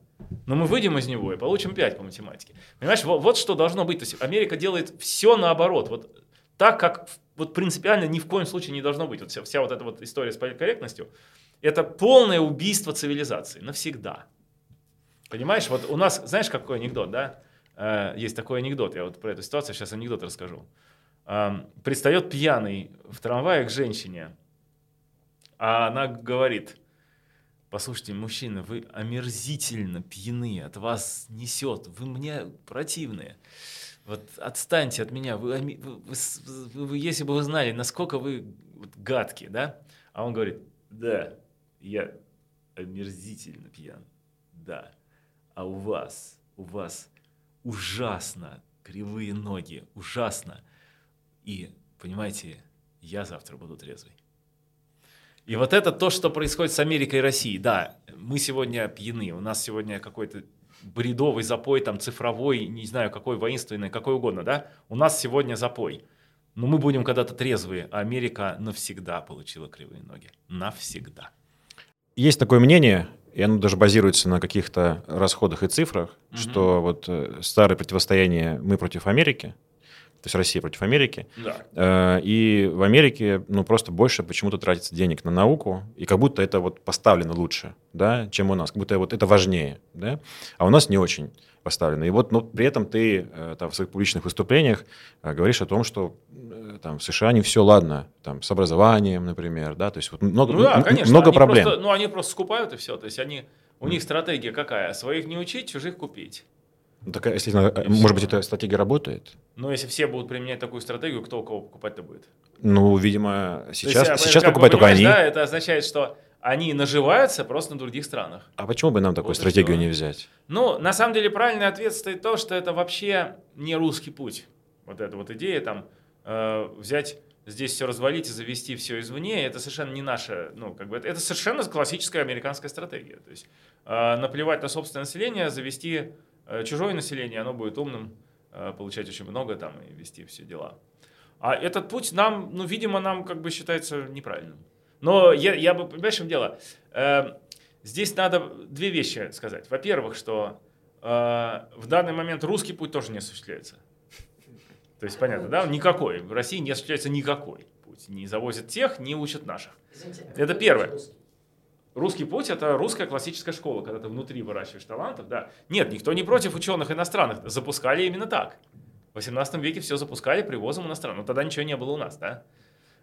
Но мы выйдем из него и получим 5 по математике. Понимаешь, вот, вот что должно быть. То есть Америка делает все наоборот. Вот так, как вот принципиально ни в коем случае не должно быть. Вот вся, вся вот эта вот история с политкорректностью, это полное убийство цивилизации навсегда. Понимаешь, вот у нас, знаешь, какой анекдот, да? Э, есть такой анекдот, я вот про эту ситуацию сейчас анекдот расскажу пристает пьяный в трамвае к женщине, а она говорит, послушайте, мужчина, вы омерзительно пьяны, от вас несет, вы мне противные. Вот отстаньте от меня, вы, вы, вы, вы, если бы вы знали, насколько вы гадкие, да? А он говорит, да, я омерзительно пьян, да. А у вас, у вас ужасно кривые ноги, ужасно. И, понимаете, я завтра буду трезвый. И вот это то, что происходит с Америкой и Россией. Да, мы сегодня пьяны, у нас сегодня какой-то бредовый запой, там цифровой, не знаю, какой воинственный, какой угодно, да? У нас сегодня запой. Но мы будем когда-то трезвые, а Америка навсегда получила кривые ноги. Навсегда.
Есть такое мнение, и оно даже базируется на каких-то расходах и цифрах, угу. что вот э, старое противостояние мы против Америки, есть Россия против Америки.
Да.
Э, и в Америке ну, просто больше почему-то тратится денег на науку, и как будто это вот поставлено лучше, да, чем у нас, как будто вот это важнее, да, а у нас не очень поставлено. И вот ну, при этом ты э, там, в своих публичных выступлениях э, говоришь о том, что там, в США не все ладно, там, с образованием, например, да, то есть вот много, ну, да, конечно, много проблем.
Просто, ну, они просто скупают и все, то есть они, у них стратегия какая? Своих не учить, чужих купить.
Ну, так, а если, и может все. быть, эта стратегия работает?
Но если все будут применять такую стратегию, кто у кого покупать-то будет?
Ну, видимо, сейчас, есть, сейчас покупают только они.
Да, это означает, что они наживаются просто на других странах.
А почему бы нам такую вот стратегию не взять?
Ну, на самом деле, правильный ответ стоит то, что это вообще не русский путь. Вот эта вот идея там э, взять здесь все развалить и завести все извне, это совершенно не наша, ну, как бы, это, это совершенно классическая американская стратегия. То есть э, наплевать на собственное население, завести Э, чужое население, оно будет умным, э, получать очень много там и вести все дела. А этот путь нам, ну, видимо, нам как бы считается неправильным. Но я, я бы, понимаешь, в чем дело? Э, здесь надо две вещи сказать. Во-первых, что э, в данный момент русский путь тоже не осуществляется. То есть, понятно, да? Никакой. В России не осуществляется никакой путь. Не завозят тех, не учат наших. Это первое. Русский путь – это русская классическая школа, когда ты внутри выращиваешь талантов. Да. Нет, никто не против ученых иностранных. Запускали именно так. В 18 веке все запускали привозом иностранных. Но тогда ничего не было у нас, да?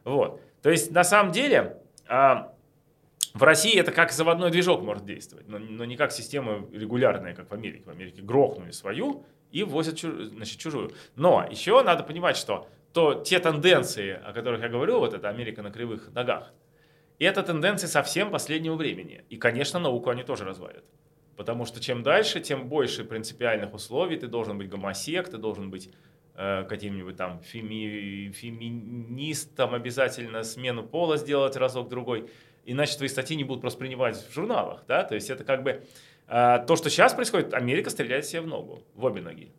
Вот. То есть, на самом деле, а, в России это как заводной движок может действовать, но, но не как система регулярная, как в Америке. В Америке грохнули свою и возят чуж, значит, чужую. Но еще надо понимать, что то те тенденции, о которых я говорю, вот это Америка на кривых ногах, это тенденции совсем последнего времени. И, конечно, науку они тоже развалят. Потому что чем дальше, тем больше принципиальных условий. Ты должен быть гомосек, ты должен быть э, каким-нибудь там феми, феминистом, обязательно смену пола сделать разок-другой иначе твои статьи не будут просто в журналах, да, то есть это как бы э, то, что сейчас происходит, Америка стреляет себе в ногу, в обе ноги.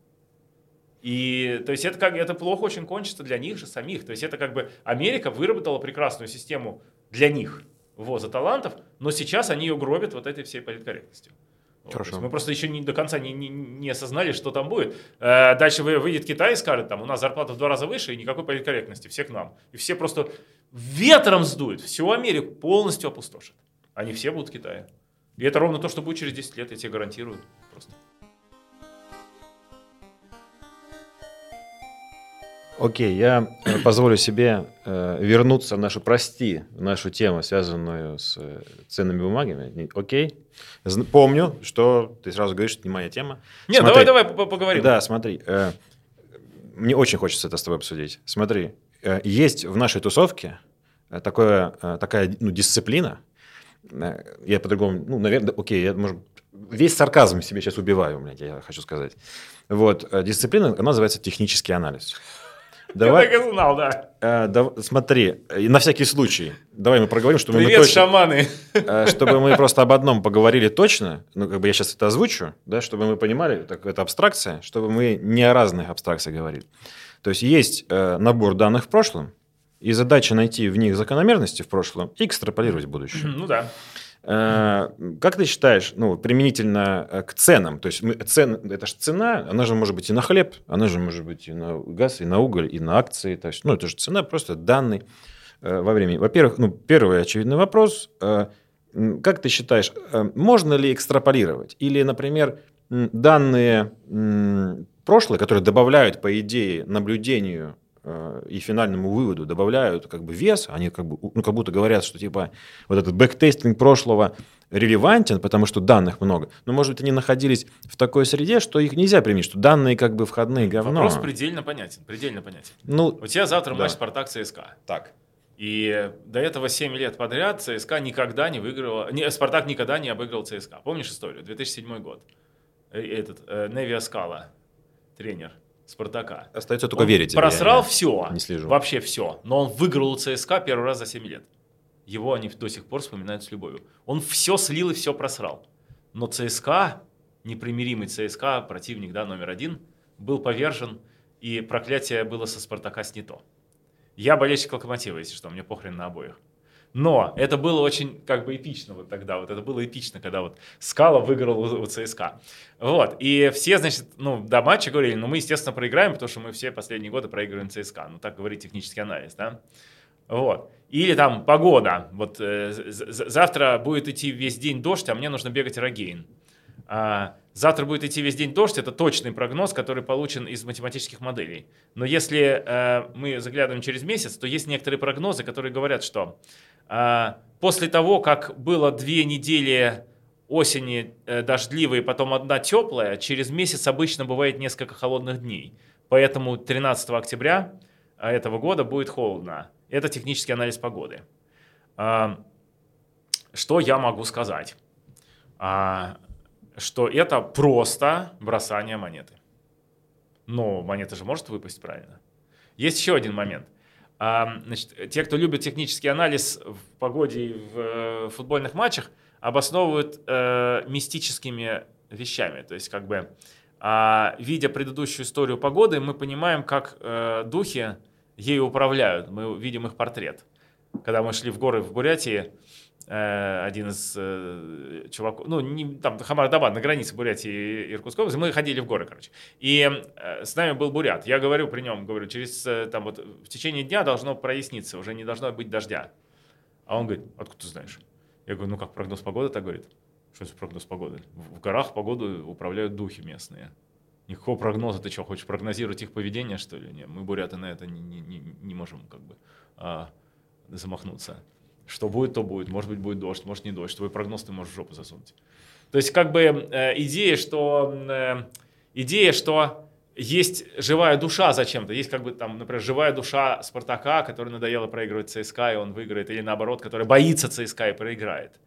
И то есть это как это плохо очень кончится для них же самих. То есть это как бы Америка выработала прекрасную систему для них ввоза талантов, но сейчас они ее гробят вот этой всей политкорректностью.
Хорошо.
мы просто еще не, до конца не, не, не осознали, что там будет. Э, дальше выйдет Китай и скажет, там, у нас зарплата в два раза выше и никакой политкорректности, все к нам. И все просто ветром сдуют, всю Америку полностью опустошат. Они все будут в Китае. И это ровно то, что будет через 10 лет, я тебе гарантирую. Просто.
Окей, я э, позволю себе э, вернуться в нашу, прости, в нашу тему, связанную с э, ценными бумагами. Окей? Зн- помню, что ты сразу говоришь, что это не моя тема.
Нет,
Смотри.
давай, давай поговорим.
Да, смотри. Э, мне очень хочется это с тобой обсудить. Смотри, э, есть в нашей тусовке э, такое, э, такая ну, дисциплина. Э, я по-другому, ну, наверное, окей, я, может, весь сарказм себе сейчас убиваю, блядь, я хочу сказать. Вот, э, дисциплина, она называется технический анализ.
Давай. Я так и знал, да.
Э, да, смотри, и на всякий случай, давай мы проговорим, чтобы
Привет,
мы точно,
шаманы.
э, чтобы мы просто об одном поговорили точно, ну, как бы я сейчас это озвучу, да, чтобы мы понимали, так, это абстракция, чтобы мы не о разных абстракциях говорили. То есть есть э, набор данных в прошлом, и задача найти в них закономерности в прошлом и экстраполировать в будущее.
Ну да.
Э, Как ты считаешь, ну, применительно э, к ценам, то есть мы, цен, это же цена, она же может быть и на хлеб, она же может быть и на газ, и на уголь, и на акции, то есть, ну, это же цена, просто данные э, во времени. Во-первых, ну, первый очевидный вопрос, э, как ты считаешь, э, можно ли экстраполировать? Или, например, данные м, прошлые, которые добавляют, по идее, наблюдению и финальному выводу добавляют как бы вес, они как, бы, ну, как будто говорят, что типа вот этот backtesting прошлого релевантен, потому что данных много, но, может быть, они находились в такой среде, что их нельзя применить, что данные как бы входные говно.
Вопрос предельно понятен, предельно понятен.
Ну,
У тебя завтра
Да.
матч Спартак ЦСКА.
так.
И до этого 7 лет подряд ЦСКА никогда не выигрывал, не, Спартак никогда не обыграл ЦСКА. Помнишь историю? 2007 год. Э, Этот, э, Неви Скала, тренер Спартака.
Остается только
Он
верить.
Просрал
я
все,
не слежу.
вообще все. Но он выиграл у ЦСКА первый раз за 7 лет. Его они до сих пор вспоминают с любовью. Он все слил и все просрал. Но ЦСКА, непримиримый ЦСКА, противник да, номер один, был повержен, и проклятие было со Спартака снято. Я болельщик Локомотива, если что, мне похрен на обоих. Но это было очень как бы эпично вот тогда, вот это было эпично, когда вот Скала выиграл у, у ЦСКА. Вот, и все, значит, ну, до матча говорили, ну, мы, естественно, проиграем, потому что мы все последние годы проигрываем ЦСКА. Ну, так говорит технический анализ, да? Вот. Или там погода. Вот э, завтра будет идти весь день дождь, а мне нужно бегать рогейн. А, завтра будет идти весь день дождь, это точный прогноз, который получен из математических моделей. Но если э, мы заглядываем через месяц, то есть некоторые прогнозы, которые говорят, что а, после того, как было две недели осени э, дождливые, потом одна теплая, через месяц обычно бывает несколько холодных дней. Поэтому 13 октября а, этого года будет холодно. Это технический анализ погоды. Что я могу сказать? Что это просто бросание монеты. Но монета же может выпасть правильно. Есть еще один момент. А, Значит, те, кто любит технический анализ в погоде и в э, футбольных матчах, обосновывают э, мистическими вещами. То есть, как бы, а, видя предыдущую историю погоды, мы понимаем, как э, духи ею управляют. Мы видим их портрет. Когда мы шли в горы в Бурятии, э, один из э, чуваков, ну, не, там, Хамар-Дабад, на границе Бурятии и Иркутской мы ходили в горы, короче. И э, с нами был бурят. Я говорю при нем, говорю, через, э, там, вот, в течение дня должно проясниться, уже не должно быть дождя. А он говорит, откуда ты знаешь? Я говорю, ну, как прогноз погоды так говорит. Что это прогноз погоды? В в горах погоду управляют духи местные. Никакого прогноза. Ты что, хочешь прогнозировать их поведение, что ли? Нет, мы, буряты, на это не, не, не, не можем как бы а, замахнуться. Что будет, то будет. Может быть, будет дождь, может, не дождь. Твой прогноз ты можешь в жопу засунуть. То есть, как бы э, идея, что э, идея, что есть живая душа зачем-то. Есть, как бы там, например, живая душа Спартака, который надоело проигрывать ЦСКА, и он выиграет, или наоборот, который боится ЦСКА и проиграет.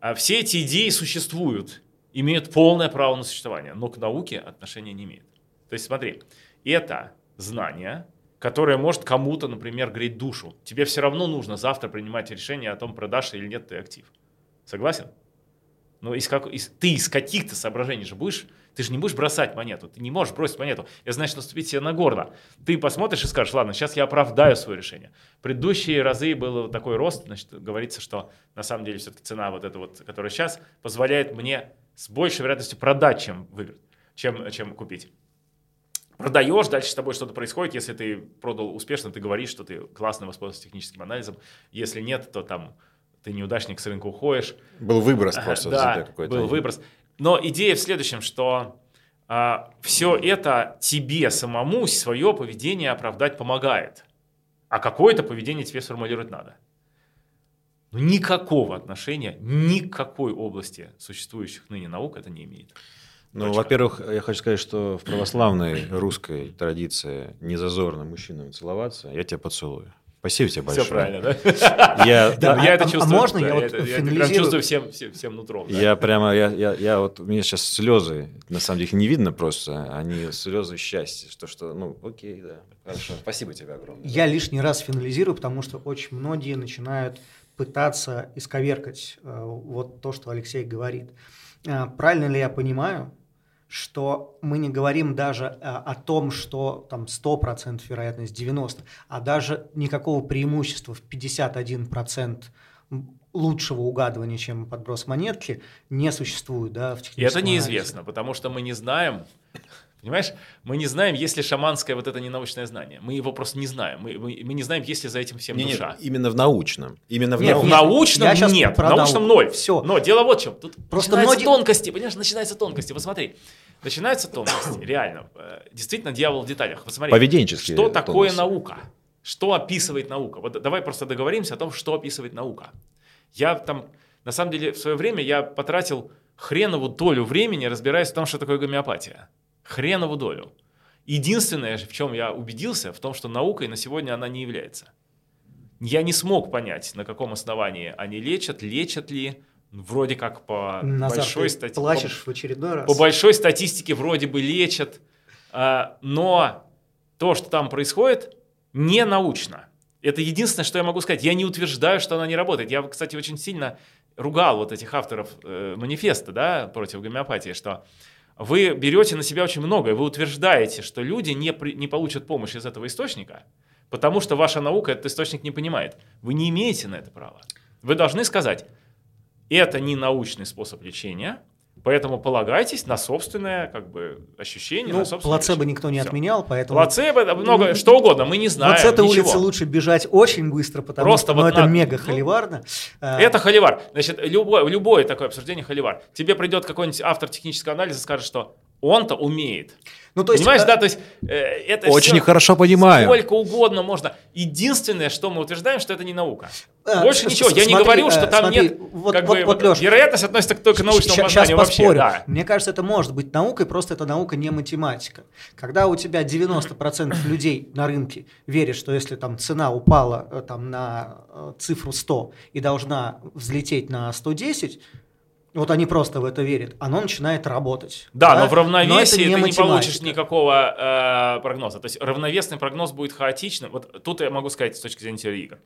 А все эти идеи существуют, имеют полное право на существование, но к науке отношения не имеют. То есть, смотри, это знание, которое может кому-то, например, греть душу. Тебе все равно нужно завтра принимать решение о том, продашь или нет ты актив. Согласен? Но из как, из, ты из каких-то соображений же будешь, ты же не будешь бросать монету, ты не можешь бросить монету. Это значит наступить себе на горло. Ты посмотришь и скажешь, ладно, сейчас я оправдаю свое решение. Предыдущие разы был такой рост, значит, говорится, что на самом деле все-таки цена вот эта вот, которая сейчас, позволяет мне с большей вероятностью продать, чем выиграть, чем, чем купить. Продаешь, дальше с тобой что-то происходит. Если ты продал успешно, ты говоришь, что ты классно воспользовался техническим анализом. Если нет, то там ты неудачник с рынка уходишь.
Был выброс просто.
Да, был выброс. Но идея в следующем, что а, все это тебе самому свое поведение оправдать помогает. А какое-то поведение тебе сформулировать надо. Но никакого отношения, никакой области существующих ныне наук это не имеет.
Ну, во-первых, я хочу сказать, что в православной русской традиции не зазорно мужчинам целоваться. Я тебя поцелую. Спасибо тебе большое.
Все правильно, да?
Я,
да, я это чувствую.
А можно я,
я,
вот
я это прям чувствую всем, всем, всем нутром. Да?
Я прямо, я, я, я вот, у меня сейчас слезы, на самом деле их не видно просто, они слезы счастья, что, что, ну, окей, да, хорошо. Спасибо тебе огромное.
Я лишний раз финализирую, потому что очень многие начинают пытаться исковеркать э, вот то, что Алексей говорит. Э, правильно ли я понимаю, что мы не говорим даже э, о том, что там 100% вероятность 90%, а даже никакого преимущества в 51% лучшего угадывания, чем подброс монетки, не существует да, в
И это неизвестно, анализе. потому что мы не знаем, Понимаешь, мы не знаем, есть ли шаманское вот это ненаучное знание. Мы его просто не знаем. Мы, мы, мы не знаем, есть ли за этим всем
нет,
душа.
Нет, именно в научном. Именно в,
нет,
научном.
в научном нет. В научном ноль.
Все.
Но дело вот в чем. Тут
просто
начинаются тонкости. Понимаешь, начинаются тонкости. Вот смотри. Начинаются тонкости. Реально. Э, действительно, дьявол в деталях. Вот смотри.
Поведенческие
Что такое наука? Что описывает наука? Вот давай просто договоримся о том, что описывает наука. Я там, на самом деле, в свое время я потратил хренову долю времени, разбираясь в том, что такое гомеопатия. Хренову долю. Единственное, в чем я убедился, в том, что наукой на сегодня она не является. Я не смог понять, на каком основании они лечат, лечат ли, вроде как по
Назар,
большой
статистике. плачешь по, в очередной раз.
По большой статистике вроде бы лечат, а, но то, что там происходит, не научно. Это единственное, что я могу сказать. Я не утверждаю, что она не работает. Я, кстати, очень сильно ругал вот этих авторов э, манифеста да, против гомеопатии, что вы берете на себя очень многое, вы утверждаете, что люди не, при, не получат помощь из этого источника, потому что ваша наука этот источник не понимает. Вы не имеете на это права. Вы должны сказать, это не научный способ лечения, Поэтому полагайтесь на собственное как бы, ощущение.
Ну,
на собственное
плацебо решение. никто не Все. отменял, поэтому...
Плацебо, много, что угодно, мы не знаем
Вот с этой
ничего.
улицы лучше бежать очень быстро, потому
Просто
что ну,
вот
это
надо,
мега холиварно.
Ну, это холивар. Значит, любое, любое такое обсуждение холивар. Тебе придет какой-нибудь автор технического анализа и скажет, что он-то умеет. Ну, то есть, Понимаешь, э, да, то есть э, это
Очень все хорошо понимаю.
Сколько угодно можно. Единственное, что мы утверждаем, что это не наука. Э, Больше ничего. Я не говорю, что там
смотри,
нет.
Вот,
как
вот,
бы,
вот, Леш,
вероятность относится только к научному
сейчас
познанию
поспорю.
вообще. Да.
Мне кажется, это может быть наукой, просто это наука не математика. Когда у тебя 90% людей на рынке верят, что если там цена упала э, там, на цифру 100 и должна взлететь на 110, вот они просто в это верят, оно начинает работать.
Да, да? но в равновесии но не ты не получишь никакого э, прогноза. То есть равновесный прогноз будет хаотичным. Вот тут я могу сказать с точки зрения теории игр.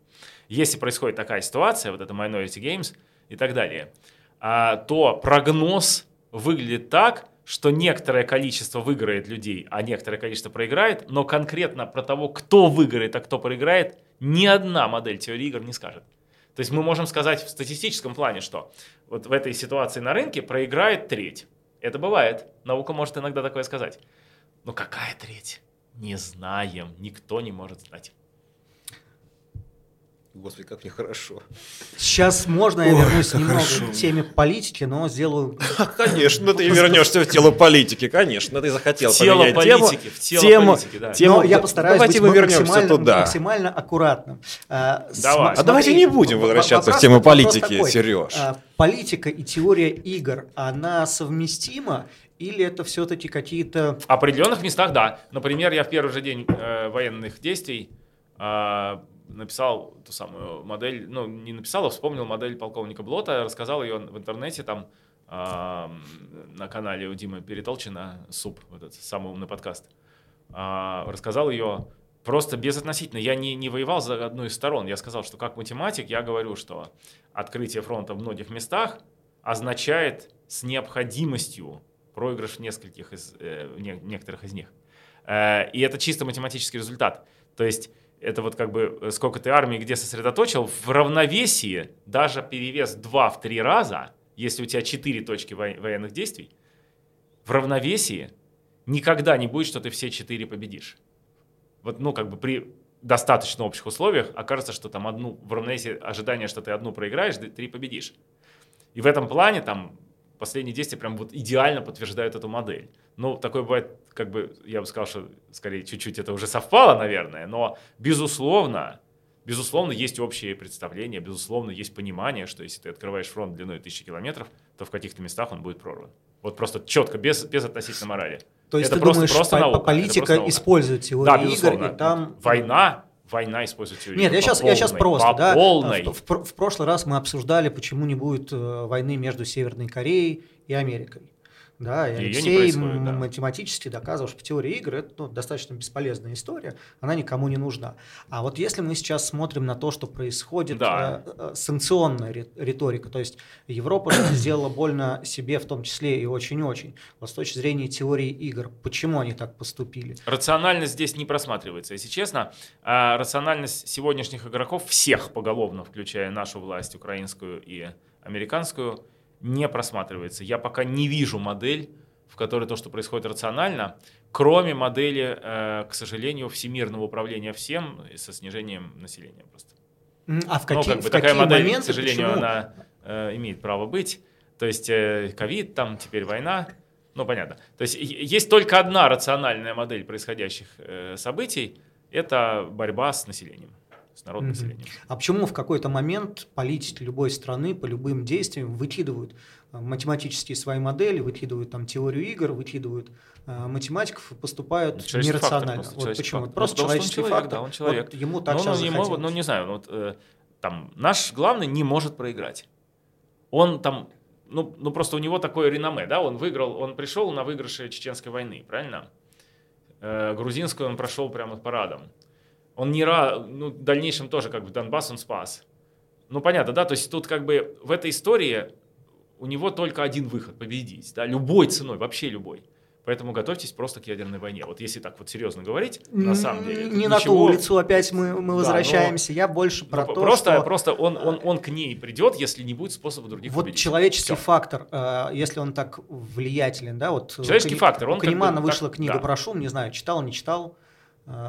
Если происходит такая ситуация, вот это Minority Games и так далее, э, то прогноз выглядит так, что некоторое количество выиграет людей, а некоторое количество проиграет, но конкретно про того, кто выиграет, а кто проиграет, ни одна модель теории игр не скажет. То есть мы можем сказать в статистическом плане, что вот в этой ситуации на рынке проиграет треть. Это бывает. Наука может иногда такое сказать. Но какая треть? Не знаем. Никто не может знать.
Господи, как мне хорошо.
Сейчас можно я вернусь немного к теме политики, но сделаю...
Конечно, ты вернешься в тело политики, конечно, ты захотел
В тело
поменять тему.
политики, в тело
тему,
политики, да.
тему-
Но я постараюсь
Давайте
быть
мы
максимально,
туда.
максимально аккуратным. А,
Давай.
А давайте не будем возвращаться
вопрос-
к теме политики,
такой.
Сереж.
А, Политика и теория игр, она совместима или это все-таки какие-то...
В определенных местах, да. Например, я в первый же день э, военных действий а, написал ту самую модель, ну, не написал, а вспомнил модель полковника Блота, рассказал ее в интернете там а, на канале у Димы Перетолчина, СУП, вот этот самый умный подкаст. А, рассказал ее просто безотносительно. Я не, не воевал за одну из сторон. Я сказал, что как математик я говорю, что открытие фронта в многих местах означает с необходимостью проигрыш нескольких из, э, некоторых из них. Э, и это чисто математический результат. То есть это вот как бы э, сколько ты армии где сосредоточил, в равновесии даже перевес 2 в 3 раза, если у тебя 4 точки во- военных действий, в равновесии никогда не будет, что ты все 4 победишь. Вот, ну, как бы при достаточно общих условиях окажется, что там одну, в равновесии ожидания, что ты одну проиграешь, ты три победишь. И в этом плане там последние действия прям вот идеально подтверждают эту модель. Ну, такое бывает, как бы, я бы сказал, что скорее чуть-чуть это уже совпало, наверное, но безусловно, безусловно, есть общее представление, безусловно, есть понимание, что если ты открываешь фронт длиной тысячи километров, то в каких-то местах он будет прорван. Вот просто четко, без, без относительно морали.
То есть
Это
ты
просто-
думаешь,
просто
по-
наука, это
политика
просто наука.
использует
Да,
теорию игр,
безусловно.
и там...
Война, война использует теорию.
Нет, я сейчас, я сейчас
полной,
просто, да.
полной.
В, в- в прошлый раз мы обсуждали, почему не будет э, войны между Северной Кореей и Америкой. Да, и
не
Алексей
да.
математически доказывал, что теория игр это ну, достаточно бесполезная история, она никому не нужна. А вот если мы сейчас смотрим на то, что происходит,
Да.
э, э, санкционная ри- риторика, то есть Европа сделала больно себе в том числе и очень-очень. Вот с точки зрения теории игр, почему они так поступили?
Рациональность здесь не просматривается. Если честно, а, рациональность сегодняшних игроков, всех поголовно, включая нашу власть, украинскую и американскую, не просматривается. Я пока не вижу модель, в которой то, что происходит рационально, кроме модели, э, к сожалению, всемирного управления всем со снижением населения просто.
А в
Ну,
какие,
как бы
в
такая
какие
модель,
моменты,
к сожалению,
почему?
она э, имеет право быть. То есть э, ковид, там теперь война. Ну, понятно. То есть есть только одна рациональная модель происходящих э, событий. Это борьба с населением, с народным
Мгм.
населением.
А почему в какой-то момент политики любой страны по любым действиям выкидывают э, математические свои модели, выкидывают там теорию игр, выкидывают э, математиков и поступают
Ну, фактор
нерационально?
просто,
вот почему?
фактор.
Просто
что
человеческий
он человек,
фактор.
да, он человек.
Вот ему так
Ну,
сейчас
ну, ему,
захотелось.
ну, не знаю, вот, э, там, наш главный не может проиграть. Он там, ну, ну, просто у него такое реноме, да, он выиграл, он пришел на выигрыше Чеченской войны, правильно? Э, грузинскую он прошел прямо парадом. Он не ра, ну, в дальнейшем тоже как бы Донбасс он спас. Ну, понятно, да, то есть тут как бы в этой истории у него только один выход – победить, да, любой ценой, вообще любой. Поэтому готовьтесь просто к ядерной войне. Вот если так вот серьезно говорить, на самом деле.
Не
тут
на ту
ничего-
улицу опять мы, мы
Да,
возвращаемся. Я больше
ну,
про
по-
то,
просто,
что...
просто он, он, он к ней придет, если не будет способа других
Вот
победить.
человеческий
Всё.
фактор, э, если он так влиятелен, да, вот у
Человеческий
Кани-
фактор,
у
он как бы
Канемана
так-
вышла книга
да.
про шум, не знаю, читал, не читал, э,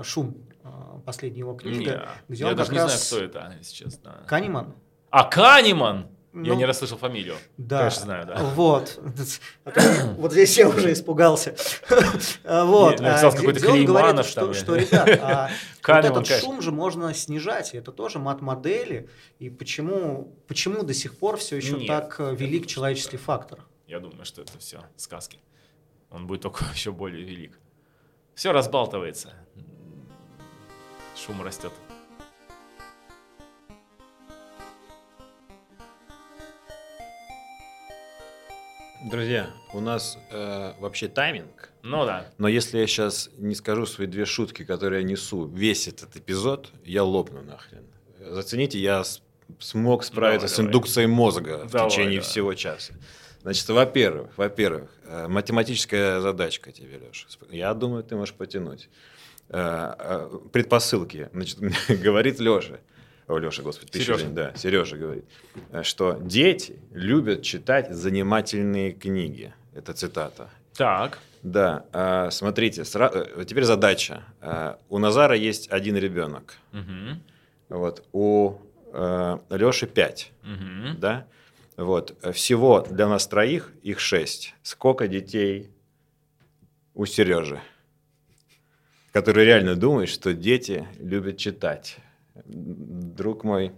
шум, э, последняя его книга,
Не,
где
я
он
даже не
раз...
знаю, кто это, если честно.
Канеман?
А, Канеман! я
Ну,
не расслышал фамилию.
Да.
Конечно, знаю, да.
Вот. Вот здесь я уже испугался. Вот.
Не, написал
А,
какой-то
где он говорит, что, что,
я.
ребят, а вот этот
конечно.
шум же можно снижать, это тоже мат-модели, и почему, почему до сих пор все еще
Нет,
так э,
я
велик человеческий фактор?
Я думаю, что это все сказки. Он будет только еще более велик. Все разбалтывается. Шум растет.
Друзья, у нас э, вообще тайминг.
Ну да.
Но если я сейчас не скажу свои две шутки, которые я несу весь этот эпизод, я лопну нахрен. Зацените, я с- смог справиться
Давай,
с
давай.
индукцией мозга в
Давай,
течение
давай.
всего часа. Значит, во-первых, во-первых, э, математическая задачка тебе, Леша. Я думаю, ты можешь потянуть. Э, э, Предпосылки. Значит, говорит Леша. О, Леша, господи,
Сережа.
день, да, Сережа говорит, э, что дети любят читать занимательные книги. Это цитата.
Так.
Да, смотрите, сра- теперь задача. У Назара есть один ребенок.
Мгм.
Вот. У Леше 5,
Мгм.
да? Вот. Всего для нас троих их 6. Сколько детей у Сережи? Который реально думает, что дети любят читать. Друг мой.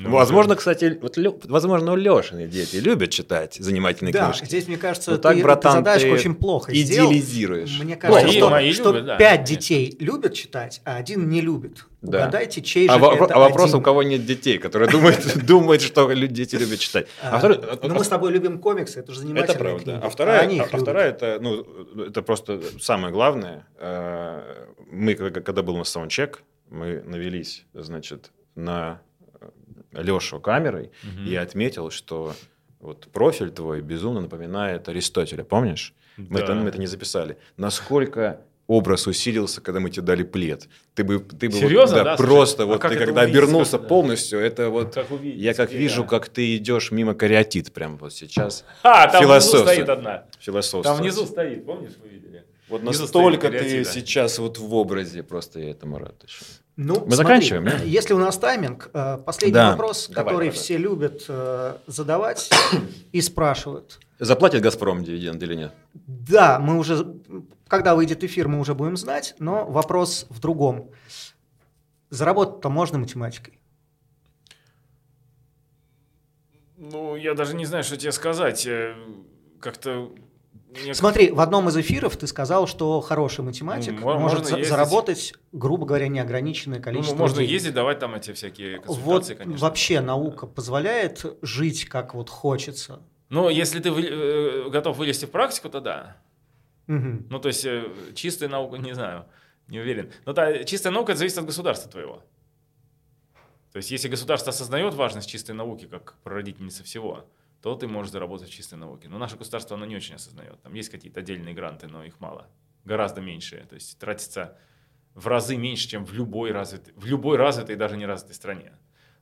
Ну,
возможно, кстати, вот, Лё- возможно, у Лешины дети любят читать занимательные
Да,
книжки.
здесь, мне кажется,
Ну
ты,
так,
ты
братан,
задачку
ты
очень плохо сделал.
идеализируешь.
Мне кажется,
Мои-
что,
мои
что
любят, да,
пять
конечно.
детей любят читать, а один не любит.
Да.
Угадайте, чей же
А, во-
это
а вопрос,
один.
у кого нет детей, которые думают, думают, что дети любят читать. А
А,
второй-
ну, мы с тобой любим комиксы, это же занимательные
Это правда.
книги.
А вторая, а, а вторая это, ну, это просто самое главное. Мы, когда когда был у нас саундчек, мы навелись, значит, на Лешу камерой и отметил, что вот профиль твой безумно напоминает Аристотеля, помнишь? Мы, это,
Да.
мы это не записали. Насколько образ усилился, когда мы тебе дали плед. Ты бы, ты бы вот,
Серьезно,
да,
да? Слушай,
просто
а
вот ты когда
увидеть,
обернулся
как, да?
полностью, это вот
Как увидеть
я как
теперь,
вижу,
да.
как ты идешь мимо кариатид прям вот сейчас.
А, там внизу стоит одна.
Философствовать.
Там внизу стоит, помнишь, вы видели?
Вот
Внизу
настолько ты
да.
сейчас вот в образе, просто я этому рад. очень.
Ну,
Мы
смотри,
заканчиваем, да?
Если у нас тайминг, э, последний
Да,
вопрос,
давай,
который
давай.
все любят э, задавать и спрашивают.
Заплатит «Газпром» дивиденд или нет?
Да, мы уже, когда выйдет эфир, мы уже будем знать, но вопрос в другом. Заработать-то можно математикой?
Ну, я даже не знаю, что тебе сказать. Э, Как-то...
Смотри, в одном из эфиров ты сказал, что хороший математик
Ну, мо-
может
можно ездить.
заработать, грубо говоря, неограниченное
Ну,
количество
можно
денег.
ездить, давать там эти всякие
Вот
консультации, конечно.
вообще наука позволяет жить как вот хочется.
Ну, если ты вы- э, готов вылезти в практику, то да.
Мгм.
Ну, то есть, э, чистая наука, не знаю, не уверен. Но та, чистая наука это зависит от государства твоего. То есть, если государство осознает важность чистой науки как прародительницы всего, то ты можешь заработать в чистой науке. Но наше государство, оно не очень осознает. Там есть какие-то отдельные гранты, но их мало. Гораздо меньше. То есть, тратится в разы меньше, чем в любой развитой, в любой развитой и даже не развитой стране.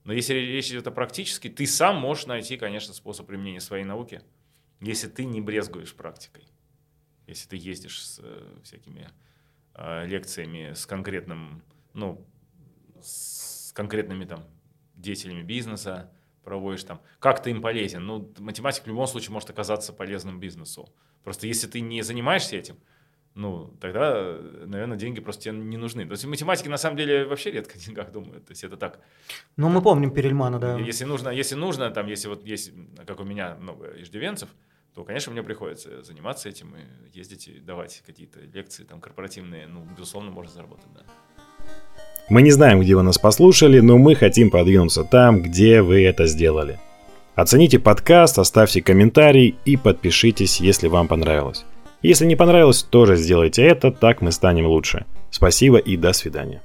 Но если речь идет о практической, ты сам можешь найти, конечно, способ применения своей науки, если ты не брезгуешь практикой. Если ты ездишь с э, всякими э, лекциями с конкретным, ну, с конкретными там деятелями бизнеса, проводишь там, как ты им полезен. Ну, математик в любом случае может оказаться полезным бизнесу. Просто если ты не занимаешься этим, ну, тогда, наверное, деньги просто тебе не нужны. То есть математики на самом деле вообще редко о деньгах думают. То есть это так.
Ну, мы помним Перельмана, да.
Если нужно, если нужно, там, если вот есть, как у меня много иждивенцев, то, конечно, мне приходится заниматься этим и ездить и давать какие-то лекции там корпоративные. Ну, безусловно, можно заработать, да.
Мы не знаем, где вы нас послушали, но мы хотим продвинуться там, где вы это сделали. Оцените подкаст, оставьте комментарий и подпишитесь, если вам понравилось. Если не понравилось, тоже сделайте это, так мы станем лучше. Спасибо и до свидания.